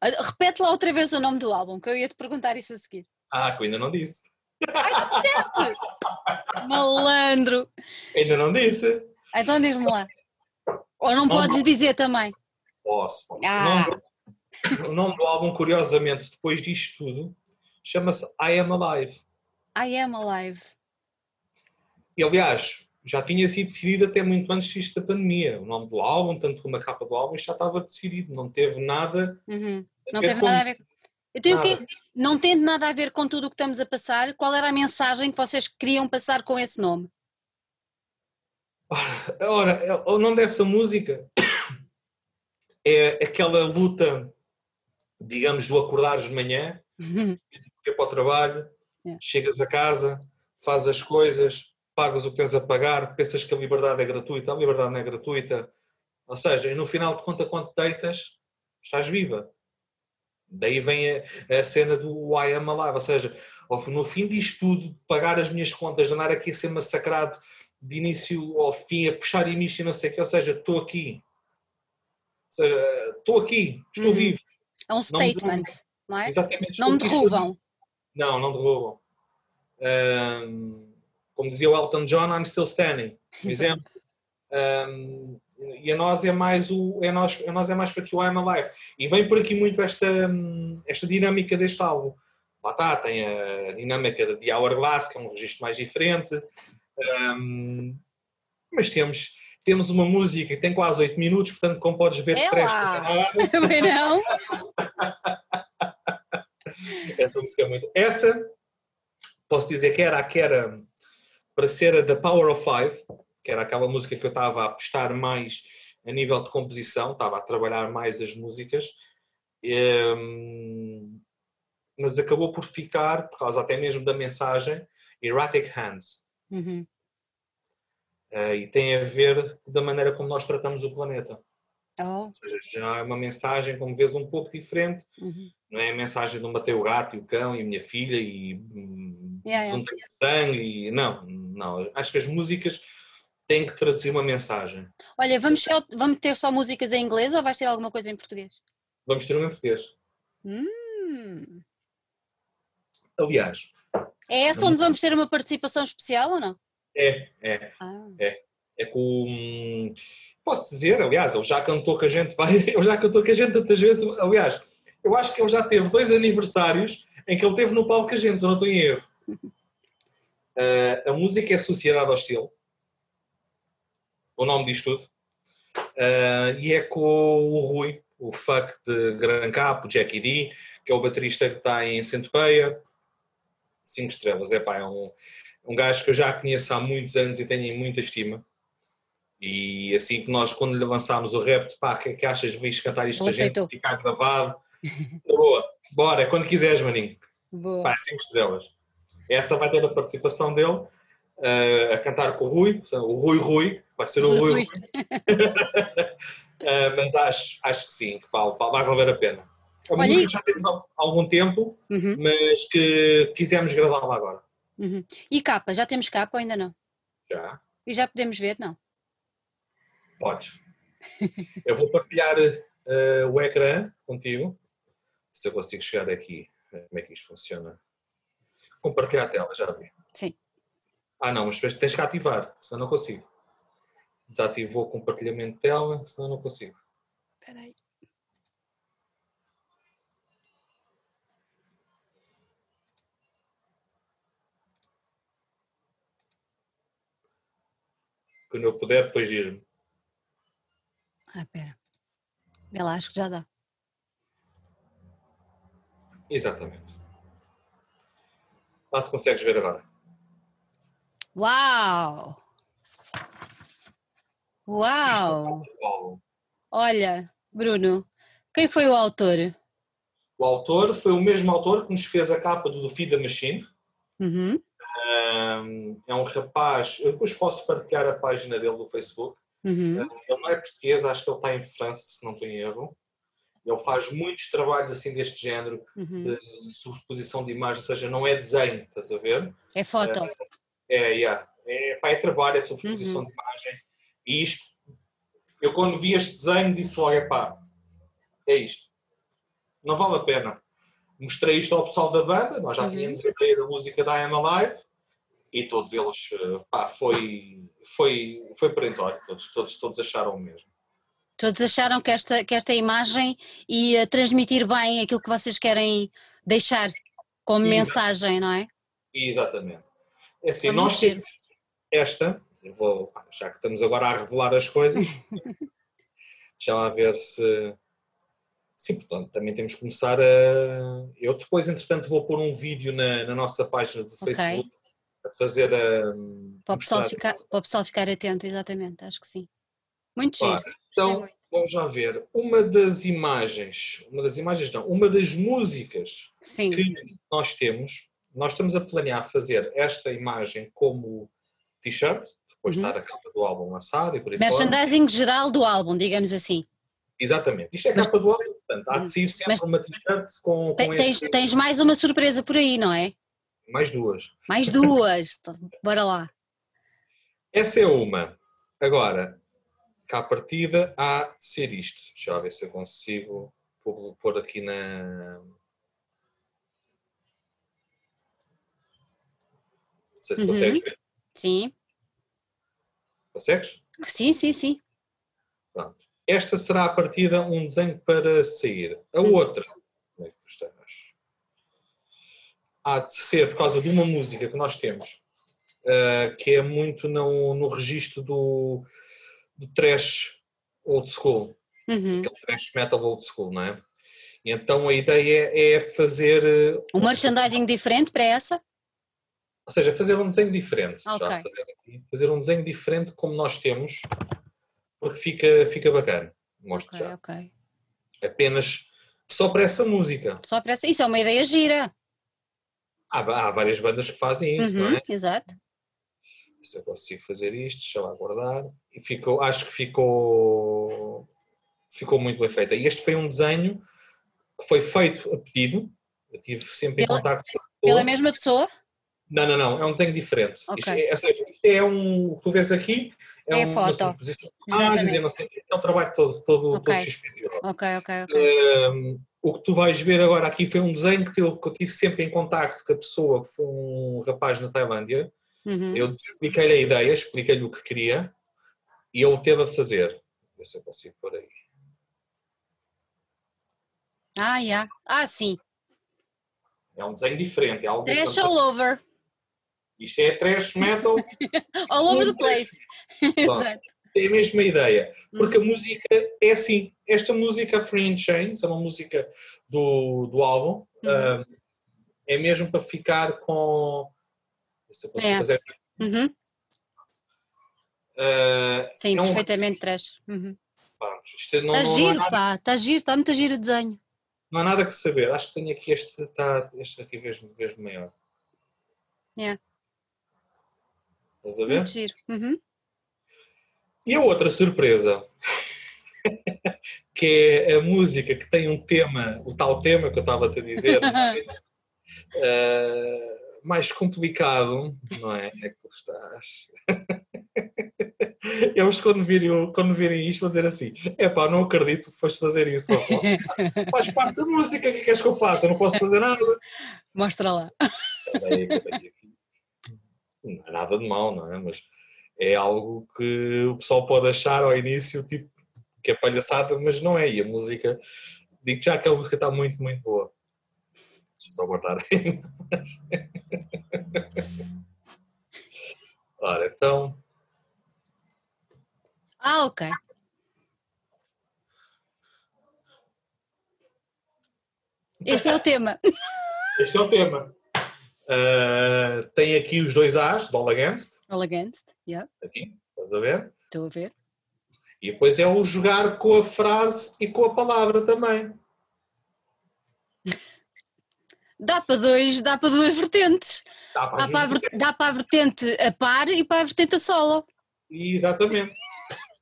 Repete lá outra vez o nome do álbum, que eu ia te perguntar isso a seguir. Ah, que eu ainda não disse. Ai, não disseste! Malandro! Ainda não disse. Então diz-me lá. Ou não, podes dizer também? Posso, posso. Ah. O, nome do, o, nome do, álbum, curiosamente, depois disto tudo, chama-se I Am Alive. I Am Alive. E aliás, já tinha sido decidido até muito antes disto da pandemia. O nome do álbum, tanto como a capa do álbum, já estava decidido, não teve nada. Uhum. Não teve com... nada a ver. Eu tenho que não tendo nada a ver com tudo o que estamos a passar, qual era a mensagem que vocês queriam passar com esse nome? Ora, o nome dessa música (coughs) é aquela luta, digamos, do acordares de manhã, uhum. é para o trabalho, é. chegas a casa, fazes as coisas, pagas o que tens a pagar, pensas que a liberdade é gratuita, a liberdade não é gratuita. Ou seja, e no final de conta, quando deitas, estás viva. Daí vem a, a, cena do I am alive, ou seja, no fim disto tudo, pagar as minhas contas, andar aqui a ser massacrado de início ao fim, a puxar início e não sei o que, ou seja, estou aqui. Ou seja, estou aqui, estou uhum. vivo. É um statement, não, é? Exatamente. Não me derrubam. Não, não derrubam. Um, como dizia o Elton John, I'm still standing. (laughs) Por exemplo. Um, e a nós é mais o é nós, a nós é mais para que o I'm Alive. E vem por aqui muito esta esta dinâmica deste álbum. Lá está, tem a dinâmica de Hourglass que é um registro mais diferente. Um, mas temos temos uma música que tem quase 8 minutos portanto como podes ver é (laughs) também não. Essa música é muito essa posso dizer que era que era para ser a The Power of Five que era aquela música que eu estava a apostar mais a nível de composição, estava a trabalhar mais as músicas, um, mas acabou por ficar, por causa até mesmo da mensagem, Erratic Hands. Uhum. Uh, e tem a ver da maneira como nós tratamos o planeta. Oh. Ou seja, já é uma mensagem, como vês, um pouco diferente. Uhum. Não é a mensagem do Matei o gato e o cão e a minha filha e hum, yeah, yeah. sangue. E, não, não. Acho que as músicas tem que traduzir uma mensagem. Olha, vamos, vamos ter só músicas em inglês ou vais ter alguma coisa em português? Vamos ter uma em português. Hum. Aliás. É essa onde vamos ter uma participação especial ou não? É, é. Ah. É. É com. Posso dizer, aliás, ele já cantou que a gente (laughs) vai. Ele já cantou que a gente tantas vezes. Aliás, eu acho que ele já teve dois aniversários em que ele teve no palco que a gente, se eu não estou em erro. Uh, (laughs) a música é Sociedade Hostil o nome diz tudo. Uh, e é com o Rui, o fuck de Gran Capo, Jackie D, que é o baterista que está em Centopeia. Cinco estrelas, é pá, é um, um gajo que eu já conheço há muitos anos e tenho muita estima. E assim que nós, quando lhe lançámos o rap, pá, que, que achas de vir cantar isto a gente, ficar gravado? (laughs) Boa, bora, quando quiseres, maninho. Boa. Pá, cinco estrelas. Essa vai ter a participação dele uh, a cantar com o Rui, o Rui Rui, vai ser o Rui Rui. uh, (laughs) mas acho, acho que sim, que vale, vai valer a pena. A Olha, música já temos há algum tempo, uhum. mas que quisemos gravá-la agora. Uhum. E capa, já temos capa ou ainda não? Já. E já podemos ver, não? Podes. (laughs) eu vou partilhar uh, o ecrã contigo, se eu consigo chegar aqui, como é que isto funciona. Compartilhar a tela, já vi. Sim. Ah não, mas tens que ativar, senão não consigo. Desativou o compartilhamento de tela, senão não consigo. Espera aí. Quando eu puder, depois ir-me. Ah, espera. Eu acho que já dá. Exatamente. Lá se consegues ver agora. Uau! Uau! Olha, Bruno, quem foi o autor? O autor foi o mesmo autor que nos fez a capa do Feed the Machine. Uhum. Um, é um rapaz, eu depois posso partilhar a página dele do Facebook. Uhum. Ele não é português, acho que ele está em França, se não estou em erro. Ele faz muitos trabalhos assim deste género, uhum. de sobreposição de imagem, ou seja, não é desenho, estás a ver? É foto. É, yeah. é, pá, é trabalho, é sobreposição uhum. de imagem. E isto, eu quando vi este desenho disse logo, é pá, é isto. Não vale a pena. Mostrei isto ao pessoal da banda, nós já uhum. tínhamos a ideia da música da I Am Alive e todos eles, pá, foi, foi, foi perentório, todos, todos, todos acharam o mesmo. Todos acharam que esta, que esta imagem ia transmitir bem aquilo que vocês querem deixar como Exato. mensagem, não é? Exatamente. É assim, nós temos esta, vou, já que estamos agora a revelar as coisas, (laughs) já lá ver se. Sim, portanto, também temos que começar a. Eu depois, entretanto, vou pôr um vídeo na, na nossa página do okay. Facebook a fazer a. Para o, pessoal ficar, para o pessoal ficar atento, exatamente, acho que sim. Muito claro. giro. Então, vamos já ver. Uma das imagens, uma das imagens não, uma das músicas sim. que nós temos, nós estamos a planear fazer esta imagem como t-shirt, depois uhum. estar a capa do álbum lançado e por aí Merchandising geral do álbum, digamos assim. Exatamente. Isto é a capa do álbum, portanto, há de sair sempre Mas, uma t-shirt com, com tens, este... tens mais uma surpresa por aí, não é? Mais duas. Mais duas. (laughs) Então, bora lá. Essa é uma. Agora, cá a partida há de ser isto. Deixa eu ver se eu consigo pôr aqui na. Não sei se uhum. consegues ver. Sim. Consegues? Sim, sim, sim. Pronto. Esta será a partida um desenho para sair. A hum. outra, onde é que tu estás? Há de ser por causa de uma música que nós temos, uh, que é muito no, no registro do, do trash old school. Uhum. Aquele trash metal old school, não é? Então a ideia é fazer. Eh, um merchandising diferente para essa? Ou seja, fazer um desenho diferente. Okay. Já, fazer, aqui, fazer, um desenho diferente como nós temos, porque fica, fica bacana. Mostro okay, já. Okay. Apenas só para essa música. Só para essa. Isso é uma ideia gira. Há, há várias bandas que fazem isso, uhum, não é? Exato. Se eu consigo fazer isto, deixa lá guardar. E ficou, acho que ficou, ficou muito bem feito. E este foi um desenho que foi feito a pedido. Eu tive sempre pela, em contato Pela mesma pessoa? Não, não, não, é um desenho diferente. Okay. Isto, é, isto é um, tu vês aqui, é, é uma foto. posição imagens, não sei, é o trabalho todo, todo, okay. todo XP. Ok, ok, ok. Um, o que tu vais ver agora aqui foi um desenho que eu, que eu tive sempre em contacto com a pessoa, que foi um rapaz na Tailândia. Uhum. Eu expliquei-lhe a ideia, expliquei-lhe o que queria e ele teve a fazer. Ver se eu consigo por aí. Ah, yeah. ah, sim. É um desenho diferente. É algo Trash all over. Isto é trash metal. (laughs) All over the place. (laughs) Exato. É a mesma ideia. Porque uhum. a música é assim. Esta música, Free in Chains, é uma música do, do álbum. Uhum. Um, é mesmo para ficar com. Se é. fazer. Uhum. Uh, Sim, é um... perfeitamente trash. Uhum. Está é giro, nada... pá, está giro, está muito giro o desenho. Não há nada que saber. Acho que tenho aqui este, está, este aqui mesmo, mesmo maior. É. Estás a ver? Muito giro. Uhum. E a outra surpresa, (laughs) que é a música que tem um tema, o tal tema que eu estava a te dizer, mais, (laughs) uh, mais complicado, não é? É que tu estás. (laughs) Eles quando virem, quando virem isto vão dizer assim, é pá, não acredito que foste fazer isso. Faz parte da música, o que queres que eu faça? Eu não posso fazer nada. Mostra lá. Não é nada de mal, não é? Mas é algo que o pessoal pode achar ao início tipo, que é palhaçada, mas não é. E a música, digo já que a música está muito, muito boa. Estou a guardar aí. (laughs) Ora, então. Ah, ok. Este é o tema. Este é o tema. Uh, tem aqui os dois A's, All Against. All Against, yeah. Aqui, estás a ver? Estou a ver. E depois é o jogar com a frase e com a palavra também. (laughs) Dá para, dois, dá para duas vertentes. Dá para, dá, para a, dá para a vertente a par e para a vertente a solo. Exatamente.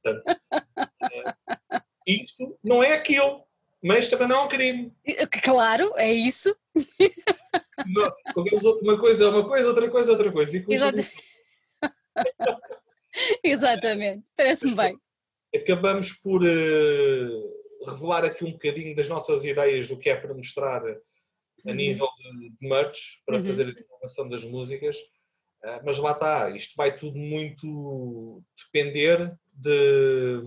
Portanto, uh, isto não é aquilo, mas também não é um crime. (laughs) Claro, é isso. (laughs) Não, uma coisa é uma coisa, outra coisa é outra coisa. E Exatamente. (laughs) Exatamente, parece-me bem. Acabamos por uh, revelar aqui um bocadinho das nossas ideias do que é para mostrar a uhum. nível de, de merch, para uhum. fazer a divulgação das músicas. Uh, mas lá está, isto vai tudo muito depender de.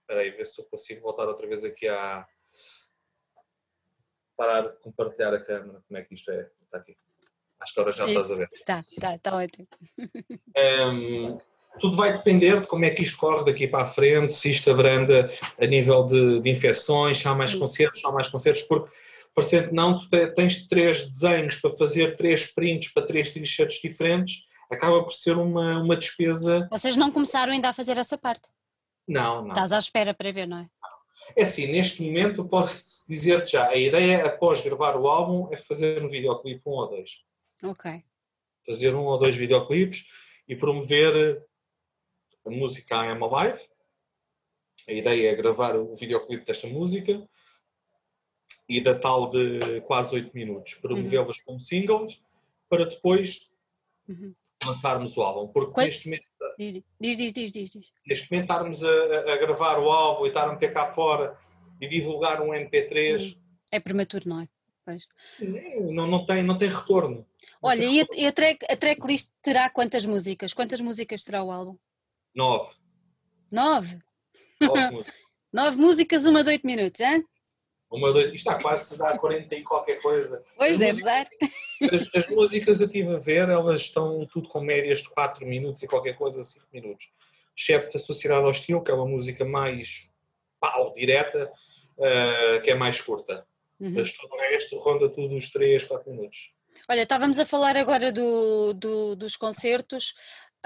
Espera aí, ver se eu consigo voltar outra vez aqui à, parar de compartilhar a câmera, como é que isto é? Está aqui. Acho que agora já Isso. estás a ver. Está, está, está ótimo. (laughs) Um, tudo vai depender de como é que isto corre daqui para a frente, se isto abranda a nível de, de infecções, se há mais Sim. concertos, se há mais concertos, porque parecendo não, tu tens três desenhos para fazer três prints para três t-shirts diferentes, acaba por ser uma, uma despesa. Vocês não começaram ainda a fazer essa parte? Não, não. Estás à espera para ver, não é? É assim, neste momento posso dizer-te já, a ideia após gravar o álbum é fazer um videoclipe um ou dois. Ok. Fazer um ou dois videoclipes e promover a música I Am Alive. A ideia é gravar o videoclipe desta música e da tal de quase 8 minutos, promovê-las uhum. como singles para depois uhum. lançarmos o álbum. Porque neste momento. Diz, diz, diz, diz, diz. Neste momento estarmos a, a, gravar o álbum e estar a meter cá fora e divulgar um MP3. Uhum. É prematuro, não é? Pois. Não, não, tem, não tem retorno. Olha, tem e, a, e a, track, a tracklist terá quantas músicas? Quantas músicas terá o álbum? Nove. Nove? Nove músicas. (laughs) Nove músicas, uma de oito minutos, hein? Uma de... Isto está quase se dá 40 e qualquer coisa. Pois as deve músicas, dar. As, as, músicas eu estive a ver, elas estão tudo com médias de 4 minutos e qualquer coisa, 5 minutos. Excepto a Sociedade Hostil, que é uma música mais pau, direta, uh, que é mais curta. Uhum. Mas tudo o resto ronda tudo os 3, 4 minutos. Olha, estávamos a falar agora do, do, dos concertos.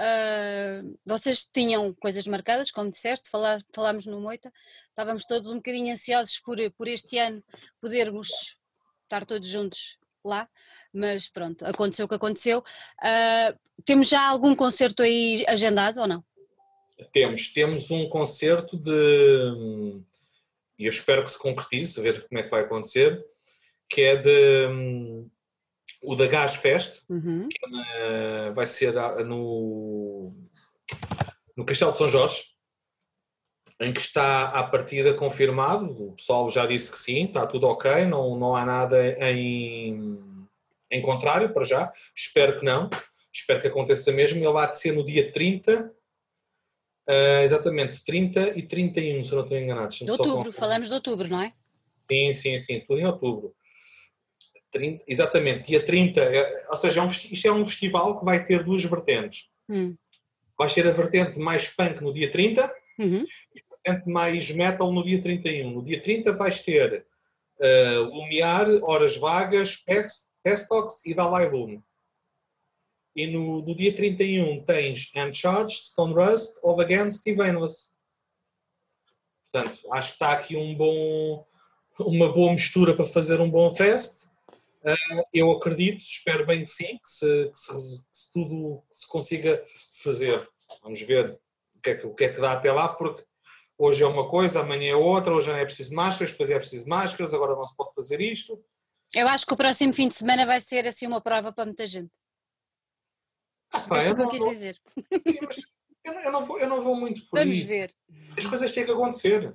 Uh, vocês tinham coisas marcadas, como disseste, falar, falámos no Moita, estávamos todos um bocadinho ansiosos por, por este ano podermos estar todos juntos lá, mas pronto, aconteceu o que aconteceu. Uh, temos já algum concerto aí agendado ou não? Temos, temos um concerto de, e eu espero que se concretize, ver como é que vai acontecer, que é de o da Gas Fest, uhum. que é vai ser no, no Castelo de São Jorge, em que está à partida confirmado, o pessoal já disse que sim, está tudo ok, não, não há nada em, em contrário para já, espero que não, espero que aconteça mesmo, ele há de ser no dia 30, uh, eh, exatamente, 30 e 31, se eu não estou enganado. De outubro, falamos de outubro, não é? Sim, sim, sim, tudo em outubro. 30, exatamente, dia 30, é, ou seja, é um, isto é um festival que vai ter duas vertentes. Hum. Vai ser a vertente mais punk no dia 30 uhum. e a vertente mais metal no dia 31. No dia 30 vais ter uh, Lumiar, Horas Vagas, Pestox e Dalai Boom. E no, no dia 31 tens Uncharged, Stone Rust, Over Against e Venus. Portanto, acho que está aqui um bom, uma boa mistura para fazer um bom fest Uh, eu acredito, espero bem que sim, que se, que se, que se tudo se consiga fazer. Vamos ver o que, é que, o que é que dá até lá, porque hoje é uma coisa, amanhã é outra, hoje não é preciso máscaras, depois é preciso máscaras, agora não se pode fazer isto. Eu acho que o próximo fim de semana vai ser assim uma prova para muita gente. Ah, pá, eu, o que eu quis dizer. Sim, mas eu, eu, não vou, eu não vou muito por Vamos aí. ver. As coisas têm que acontecer.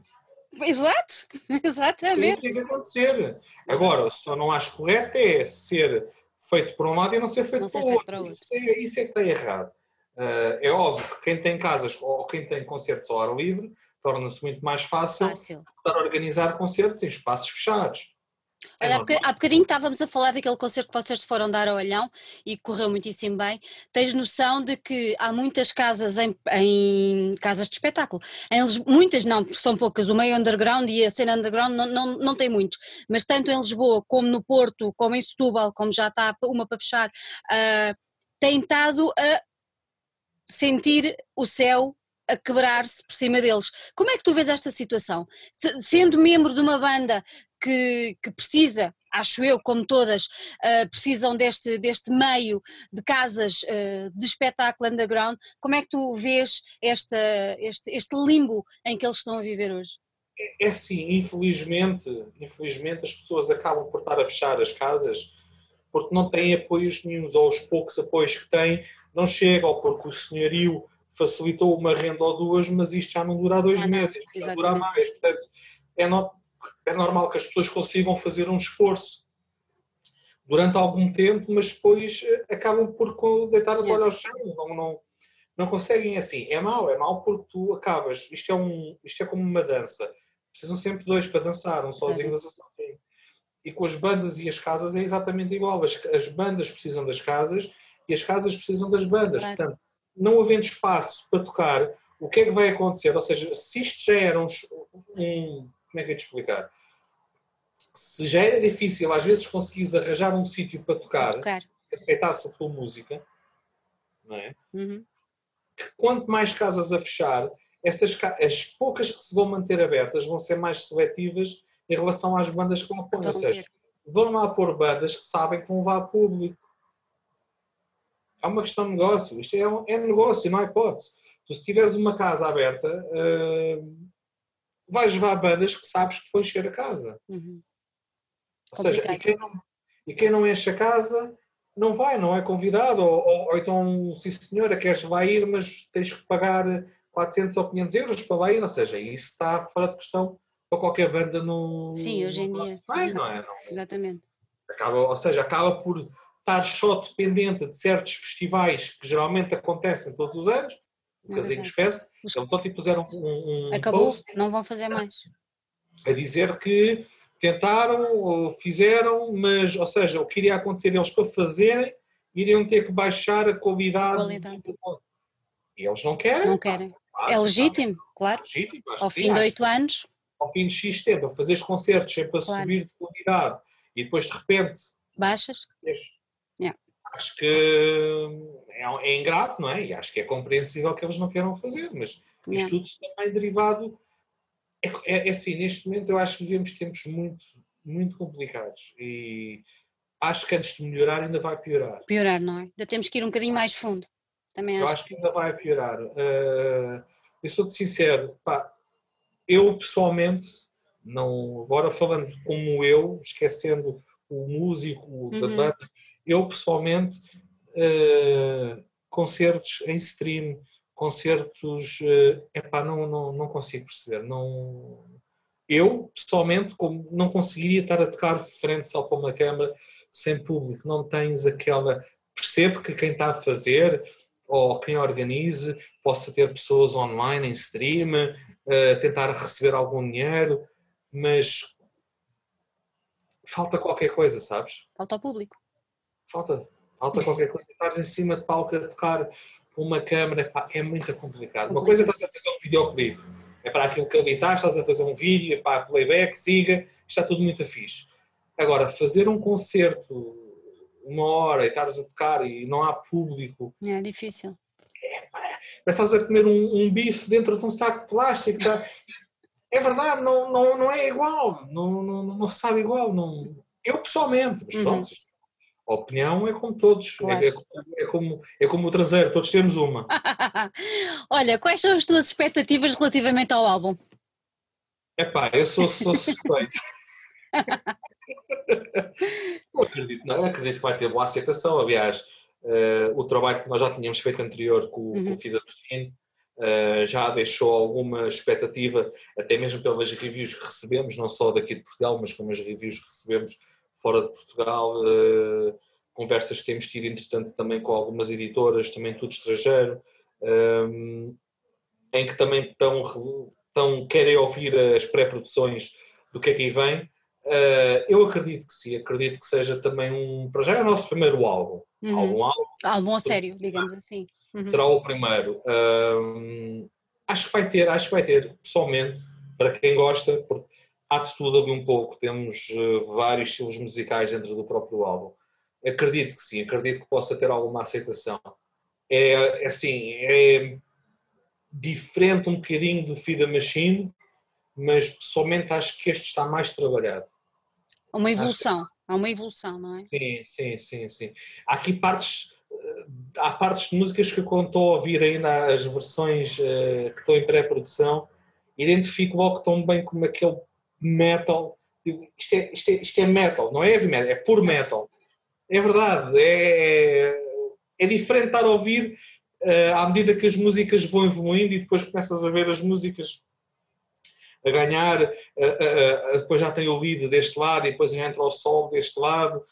Exato, (laughs) exatamente. Isso tem que acontecer. Agora, só não acho correto é ser feito para um lado e não ser feito, não para, ser feito para outro. Isso é, isso é que está errado. Uh, é óbvio que quem tem casas ou quem tem concertos ao ar livre torna-se muito mais fácil, fácil. para organizar concertos em espaços fechados. Olha, é há bocadinho estávamos a falar daquele concerto que vocês foram dar ao Olhão e correu muitíssimo bem. Tens noção de que há muitas casas em, em casas de espetáculo, em, muitas não, porque são poucas, o meio underground e a cena underground não, não, não tem muitos, mas tanto em Lisboa como no Porto, como em Setúbal, como já está uma para fechar, uh, tem estado a sentir o céu a quebrar-se por cima deles. Como é que tu vês esta situação? Sendo membro de uma banda que, que precisa, acho eu, como todas, uh, precisam deste, deste meio de casas uh, de espetáculo underground, como é que tu vês esta, este, este limbo em que eles estão a viver hoje? É, é assim, infelizmente, infelizmente as pessoas acabam por estar a fechar as casas porque não têm apoios nenhums, ou os poucos apoios que têm não chegam, ou porque o senhorio facilitou uma renda ou duas, mas isto já não dura dois ah, meses, isto já dura mais. Portanto, é, no, é normal que as pessoas consigam fazer um esforço durante algum tempo, mas depois eh, acabam por deitar a toalha ao chão, não, não, não conseguem assim. É mau, é mau porque tu acabas, isto é, um, isto é como uma dança, precisam sempre dois para dançar, um sozinho dança sozinho. E com as bandas e as casas é exatamente igual, as, as bandas precisam das casas e as casas precisam das bandas. Portanto, não havendo espaço para tocar, o que é que vai acontecer? Ou seja, se isto já era um, um como é que eu te explicar? Se já era difícil às vezes conseguires arranjar um sítio para tocar, tocar. que aceitasse a tua música, não é? Uhum. Quanto mais casas a fechar, essas, as poucas que se vão manter abertas vão ser mais seletivas em relação às bandas que lá põem. Ou seja, vão lá pôr bandas que sabem que vão levar público. É uma questão de negócio. Isto é, um, é negócio, não é hipótese. Tu, se tiveres uma casa aberta, uh, vais levar bandas que sabes que vão encher a casa. Uhum. Ou seja, e quem, não, e quem, não, enche a casa não vai, não é convidado. Ou, ou, ou então, sim senhora, queres vai ir, mas tens que pagar 400 ou 500 euros para lá ir, ou seja, isso está fora de questão para qualquer banda no. Sim, hoje em dia. Bem, não é? Não. Exatamente. Acaba, ou seja, acaba por estar só dependente de certos festivais que geralmente acontecem todos os anos, o é Casinhos Fest, eles só tipo puseram um, um Acabou, post não vão fazer mais. A dizer que tentaram ou fizeram, mas, ou seja, o que iria acontecer eles para fazerem, iriam ter que baixar a qualidade. qualidade. E eles não querem. Não querem é legítimo, claro. Legítimo, ao fim de oito anos. Ao fim de X tempo, a fazer concertos sempre a claro. subir de qualidade e depois de repente. Baixas. Yeah. Acho que é, é, ingrato, não é? E acho que é compreensível que eles não queiram fazer, mas yeah. isto tudo também derivado. É, é, é assim, neste momento eu acho que vivemos tempos muito, muito complicados e acho que antes de melhorar ainda vai piorar. Piorar, não é? Ainda temos que ir um bocadinho mais fundo. Também eu acho que ainda vai piorar. Uh, eu sou-te sincero, pá, eu pessoalmente, não, agora falando como eu, esquecendo o músico uhum. da banda, eu pessoalmente, uh, concertos em stream, concertos, uh, epá, não, não, não consigo perceber. Não, eu, pessoalmente, como não conseguiria estar a tocar frente só para uma câmara sem público, não tens aquela. Percebo que quem está a fazer ou quem organize possa ter pessoas online em stream, uh, tentar receber algum dinheiro, mas falta qualquer coisa, sabes? Falta ao público. Falta, falta qualquer coisa. Estás em cima de palco a tocar uma câmera, pá, é muito complicado. Uma coisa é estás a fazer um videoclipe, é para aquilo que habitaste, estás a fazer um vídeo, é para playback, siga, está tudo muito fixe. Agora, fazer um concerto uma hora e estares a tocar e não há público. É difícil. É, mas estás a comer um, um, bife dentro de um saco de plástico. Tá? (laughs) É verdade, não, não, não é igual, não, não, não se sabe igual. Não... Eu pessoalmente, mas pronto, uhum. A opinião é como todos, é, claro. é, é, é, como, é como o traseiro, todos temos uma. (laughs) Olha, quais são as tuas expectativas relativamente ao álbum? Epá, eu sou, sou suspeito. (laughs) não acredito, não. acredito que vai ter boa aceitação. Aliás, uh, o trabalho que nós já tínhamos feito anterior com, uhum. com o Fida Perfino uh, já deixou alguma expectativa, até mesmo pelas reviews que recebemos, não só daqui de Portugal, mas como as reviews que recebemos fora de Portugal. Uh, conversas que temos tido, entretanto, também com algumas editoras, também tudo estrangeiro, um, em que também estão, estão, querem ouvir as pré-produções do que é que aí vem Uh, eu acredito que sim, acredito que seja também um. Para já é o nosso primeiro álbum. Uhum. Álbum, álbum, álbum a sério, digamos assim. Uhum. Será o primeiro. Uh, acho que vai ter, acho que vai ter, pessoalmente, para quem gosta, porque há de tudo ali um pouco, temos uh, vários estilos musicais dentro do próprio álbum. Acredito que sim, acredito que possa ter alguma aceitação. É, é assim, é diferente um bocadinho do Feed the Machine, mas pessoalmente acho que este está mais trabalhado. Uma evolução, há uma evolução, não é? Sim, sim, sim, sim. Há aqui partes, eh, há partes de músicas que estou a ouvir ainda as versões uh, que estão em pré-produção, identifico logo tão bem como aquele metal. Isto é, isto, é, isto é metal, não é heavy metal, é puro metal. É verdade, é, é diferente estar a ouvir uh, à medida que as músicas vão evoluindo e depois começas a ver as músicas a ganhar, depois já tem o lead deste lado e depois entra o sol deste lado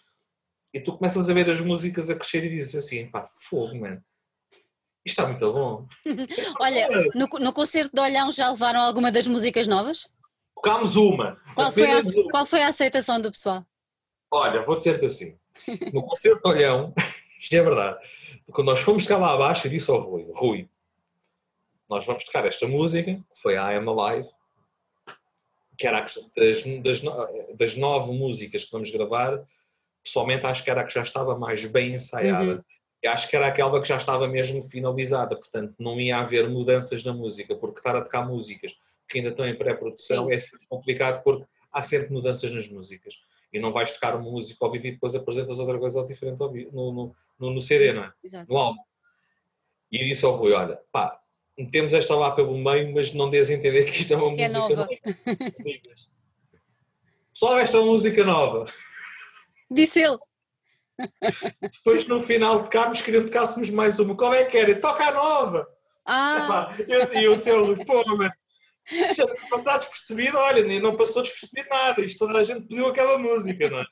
e tu começas a ver as músicas a crescer e dizes assim, pá, fogo, mano. Isto está muito bom. (laughs) Olha, no, no concerto de Olhão já levaram alguma das músicas novas? Tocámos uma. Qual foi, a, uma. qual foi a aceitação do pessoal? Olha, vou dizer-te assim, no concerto de Olhão, (laughs) isto é verdade, Quando nós fomos tocar lá abaixo, eu disse ao Rui, Rui, nós vamos tocar esta música, que foi a I Am Alive, que era das, das, das nove músicas que vamos gravar, pessoalmente acho que era a que já estava mais bem ensaiada. Uhum. E acho que era aquela que já estava mesmo finalizada, portanto não ia haver mudanças na música, porque estar a tocar músicas que ainda estão em pré-produção é complicado porque há sempre mudanças nas músicas. E não vais tocar uma música ao vivo e depois apresentas outra coisa diferente no, no, no, no CD, não é? Exato. No álbum. E disse ao Rui, olha, pá, metemos esta lá pelo meio, mas não dês a entender que isto é uma que é música é nova. Só esta música nova. Disse ele. Depois no final de tocámos, queriam tocássemos mais uma. Qual é que era? Toca a nova! Ah! Eu, e o seu, pô, mas se passar despercebido, olha, não passou despercebido nada. Isto toda a gente pediu aquela música, não é?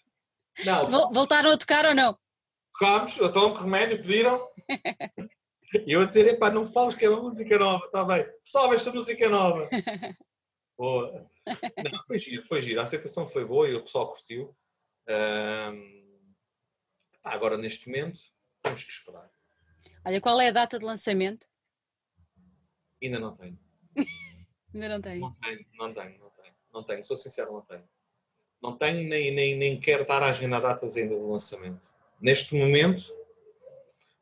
Não. Voltaram a tocar ou não? Tocámos, então que remédio pediram. E eu a dizer, epá, não fales que é uma música nova, está bem. Pessoal, esta música é nova. (laughs) boa. Não, foi giro, foi giro. A aceitação foi boa e o pessoal curtiu. Um, agora, neste momento, temos que esperar. Olha, qual é a data de lançamento? Ainda não tenho. (laughs) Ainda não tenho. Não tenho, não tenho, não tenho. Não tenho, sou sincero, não tenho. Não tenho nem, nem, nem quero estar a agendar datas ainda de lançamento. Neste momento,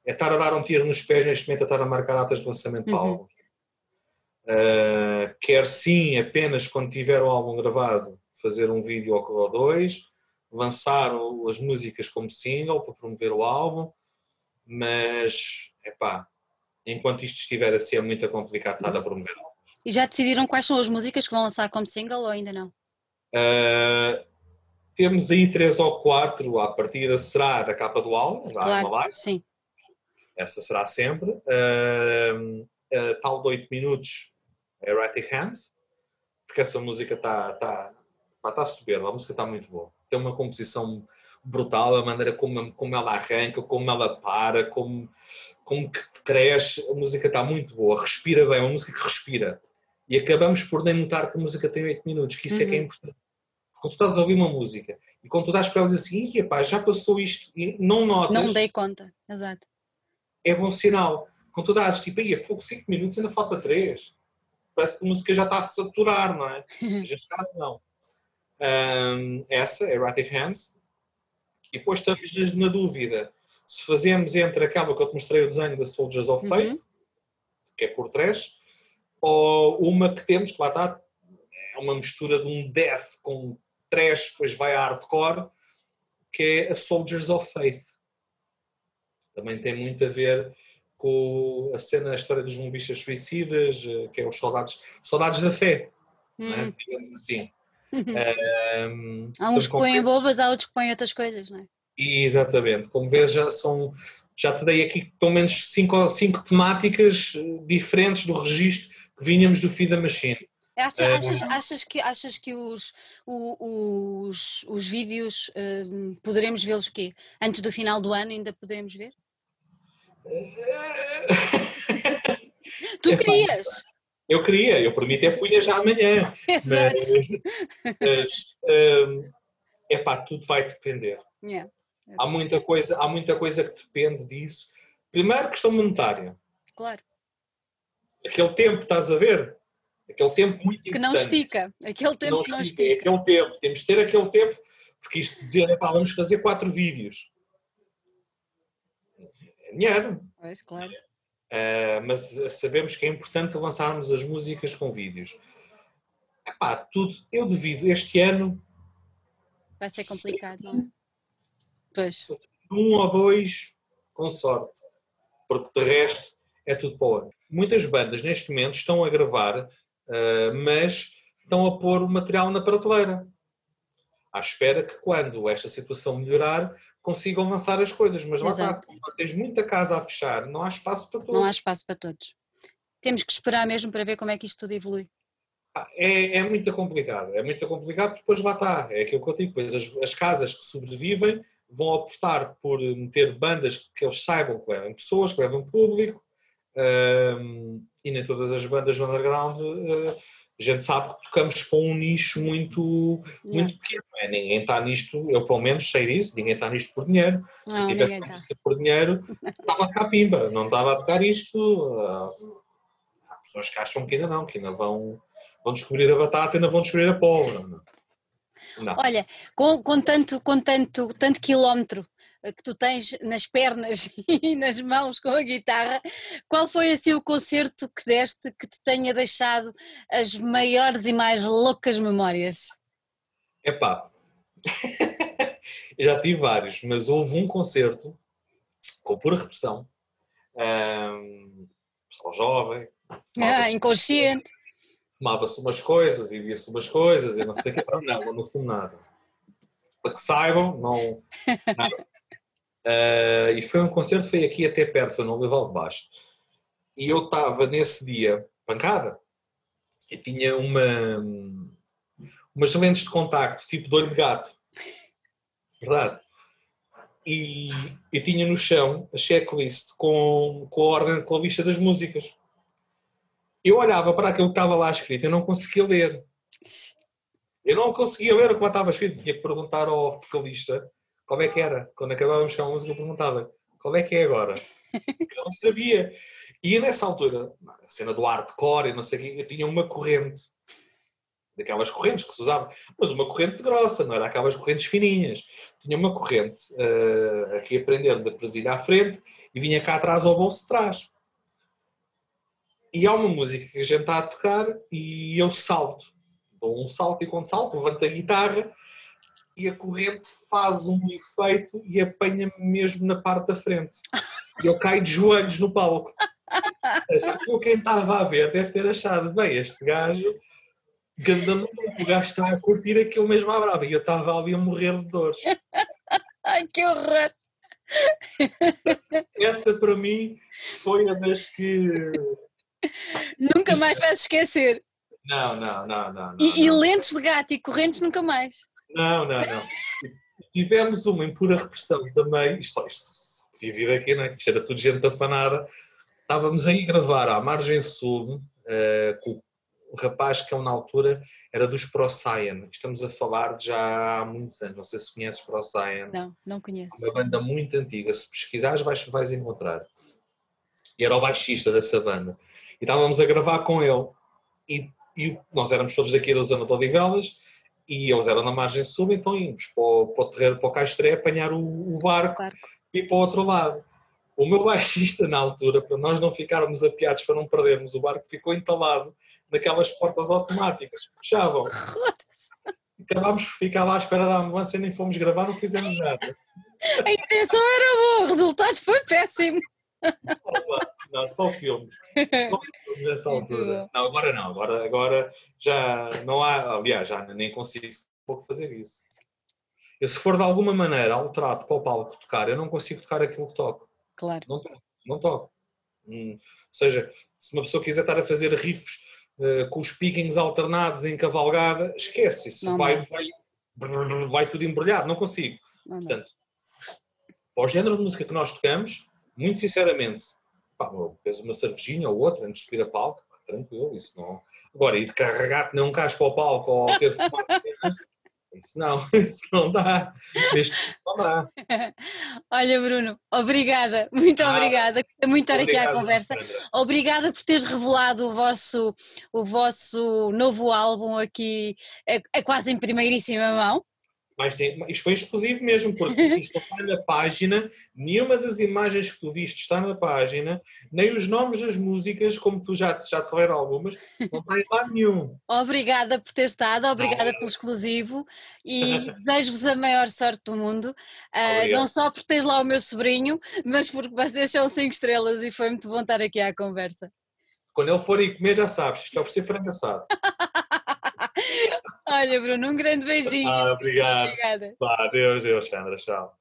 é estar a dar um tiro nos pés neste momento, a estar a marcar datas de lançamento uhum. para álbuns. Uh, quer sim, apenas quando tiver o álbum gravado, fazer um vídeo ou dois, lançar as músicas como single para promover o álbum, mas, epá, enquanto isto estiver a ser muito complicado, está a promover álbuns. E já decidiram quais são as músicas que vão lançar como single ou ainda não? Uh, temos aí três ou quatro, a partida será da capa do álbum, da claro, Live. Sim essa será sempre. Uh, uh, tal de 8 minutos, Erratic Hands, porque essa música está tá, tá, tá soberba, a música está muito boa. Tem uma composição brutal, a maneira como, como ela arranca, como ela para, como, como que cresce, a música está muito boa, respira bem, é uma música que respira. E acabamos por nem notar que a música tem 8 minutos, que isso uhum. é que é uhum. importante. Quando tu estás a ouvir uma música e quando tu dás para ela dizer assim, já passou isto, e não notas. Não dei conta, exato é bom sinal. Quando tu dás tipo, aí, fogo 5 minutos, ainda falta 3. Parece que a música já está a saturar, não é? Neste caso, não. Um, essa é Erratic Hands. E depois estamos na dúvida se fazemos entre aquela que eu te mostrei o desenho da Soldiers of Faith, uhum. que é por trash, ou uma que temos, que lá está, é uma mistura de um death com trash, depois vai a hardcore, que é a Soldiers of Faith também tem muito a ver com a cena, a história dos bombistas suicidas, eh, que é os soldados, soldados da fé, é? hum. né? digamos assim. (laughs) um, há uns que põem bobas, há outros que põem outras coisas, não é? Exatamente. Como vês, já são. Já te dei aqui pelo menos cinco, cinco temáticas eh, diferentes do registro que vinhamos do Feed the Machine. Achas, achas, achas, que, achas que os, os, os vídeos uh, poderemos vê-los quê? Antes do final do ano ainda poderemos ver? (laughs) tu querias? Eu queria, eu permito é punha já amanhã. (laughs) Exato. Mas, um, epá, tudo vai depender. Yeah, é há, muita coisa, há muita coisa que depende disso. Primeiro, questão monetária. Claro. Aquele tempo, estás a ver? Aquele tempo muito importante. Que não estica. Aquele tempo não que não estica. estica. É aquele tempo. Temos de ter aquele tempo, porque isto dizer, epá, vamos fazer quatro vídeos dinheiro. Pois, claro. Uh, mas sabemos que é importante lançarmos as músicas com vídeos. Epá, tudo, eu devido este ano. Vai ser complicado, não é? Pois. Um ou dois, com sorte. Porque de resto é tudo para o ano. Muitas bandas neste momento estão a gravar, uh, mas estão a pôr o material na prateleira. À espera que quando esta situação melhorar, consigam lançar as coisas, mas lá está, tens muita casa a fechar, não há espaço para todos. Não há espaço para todos. Temos que esperar mesmo para ver como é que isto tudo evolui. Ah, é, é muito complicado, é muito complicado, depois lá está, é aquilo que eu digo, pois as, as casas que sobrevivem vão optar por meter bandas que eles saibam que levam pessoas, que levam público, um, e nem todas as bandas underground uh, a gente sabe que tocamos para um nicho muito, Yeah. muito pequeno. é? Ninguém está nisto, eu pelo menos sei disso, ninguém está nisto por dinheiro. Se Não, tivesse ninguém tá. música por dinheiro, estava a tocar pimba, não estava a tocar isto. Há pessoas que acham que ainda não, que ainda vão, vão descobrir a batata e ainda vão descobrir a pólvora. Não. Não. Olha, com, com tanto, com tanto, tanto quilómetro que tu tens nas pernas (laughs) e nas mãos com a guitarra, qual foi assim o concerto que deste que te tenha deixado as maiores e mais loucas memórias? Epá, (laughs) eu já tive vários, mas houve um concerto com pura repressão. Um, pessoal jovem, Ah, inconsciente. fumava-se umas coisas e via-se umas coisas e não sei o que. Não, não fumo nada. Para que saibam, não. Nada. Ah, e foi um concerto, foi aqui até perto, foi no Olival de Baixo. E eu estava nesse dia, pancada, e tinha uma, umas lentes de contacto, tipo de olho de gato. Verdade? E, e tinha no chão a checklist com, com a ordem, com a lista das músicas. Eu olhava para aquilo que estava lá escrito, eu não conseguia ler. Eu não conseguia ler o que lá estava escrito. Tinha que perguntar ao vocalista como é que era. Quando acabávamos com a música, eu perguntava qual é que é agora. (laughs) Eu não sabia. E nessa altura, a cena do hardcore e não sei o quê, eu tinha uma corrente. Daquelas correntes que se usava. Mas uma corrente grossa, não era aquelas correntes fininhas. Tinha uma corrente eh, aqui a prender da presilha à frente e vinha cá atrás ao bolso de trás. E há uma música que a gente está a tocar e eu salto. Dou um salto e quando salto, levanto a guitarra e a corrente faz um efeito e apanha-me mesmo na parte da frente. E eu caio de joelhos no palco. Que quem estava a ver deve ter achado, bem, este gajo, ganda maluco, o gajo está a curtir aquilo mesmo à brava. E eu estava ali a morrer de dores. Ai, que horror! Essa para mim foi a das que. Nunca mais vais esquecer. Não, não, não, não. não, E, e não. lentes de gato e correntes nunca mais. Não, não, não. Tivemos uma em pura repressão também. Isto, isto podia vir aqui, não é? Isto era tudo gente afanada. Estávamos aí a gravar à margem sul eh, com o rapaz que eu, na altura era dos ProCyan. Estamos a falar de já há muitos anos. Não sei se conheces ProCyan. Não, não conheço. Uma banda muito antiga. Se pesquisares, vais, vais encontrar. E era o baixista dessa banda. E estávamos a gravar com ele. E, e nós éramos todos daqui da zona de Odivelas e eles eram na margem sul, então íamos para o, para o terreno, para o Castré, apanhar o, o barco Barco. e ir para o outro lado. O meu (laughs) baixista, na altura, para nós não ficarmos apiados, para não perdermos o barco, ficou entalado naquelas portas automáticas que fechavam. Acabámos por ficar lá à espera da ambulância e nem fomos gravar, não fizemos nada. A intenção era boa, o resultado foi péssimo. Não, só filmes. Só (laughs) filmes nessa altura. Não, agora não. Agora, agora já não há. Aliás, já nem consigo pouco fazer isso. Eu, se for de alguma maneira alterado para o palco tocar, eu não consigo tocar aquilo que toco. Claro. Não toco. Não toco. Hum, ou seja, se uma pessoa quiser estar a fazer riffs eh, com os pickings alternados em cavalgada, esquece. Isso Não vai, dá. vai, vai tudo embrulhado. Não consigo. Não. Portanto, para o género de música que nós tocamos, muito sinceramente, pá, peso uma cervejinha ou outra antes de subir a palco, pá, tranquilo, isso não. Agora, ir carregar nem um cacho para o palco ou ter fumado (laughs) isso não, (laughs) isso não dá. Neste não dá. (laughs) Olha, Bruno, obrigada, muito Ah, obrigada. Muito estar aqui à conversa. Sandra. Obrigada por teres revelado o vosso, o vosso novo álbum aqui, é, é quase em primeiríssima mão. Mas tem- isto foi exclusivo mesmo, porque (laughs) isto não está na página, nenhuma das imagens que tu viste está na página, nem os nomes das músicas, como tu já, te- já te falei de algumas, não está em lado nenhum. (laughs) Obrigada por ter estado, obrigada Nada. pelo exclusivo e (laughs) desejo-vos a maior sorte do mundo. Ah, Obrigado. não só por teres lá o meu sobrinho, mas porque vocês são cinco estrelas e foi muito bom estar aqui à conversa. Quando ele for ir comer, já sabes, isto é oferecer frango assado. Olha, Bruno, um grande beijinho. Ah, obrigado. Obrigada. Vá, adeus, Deus, Sandra, tchau.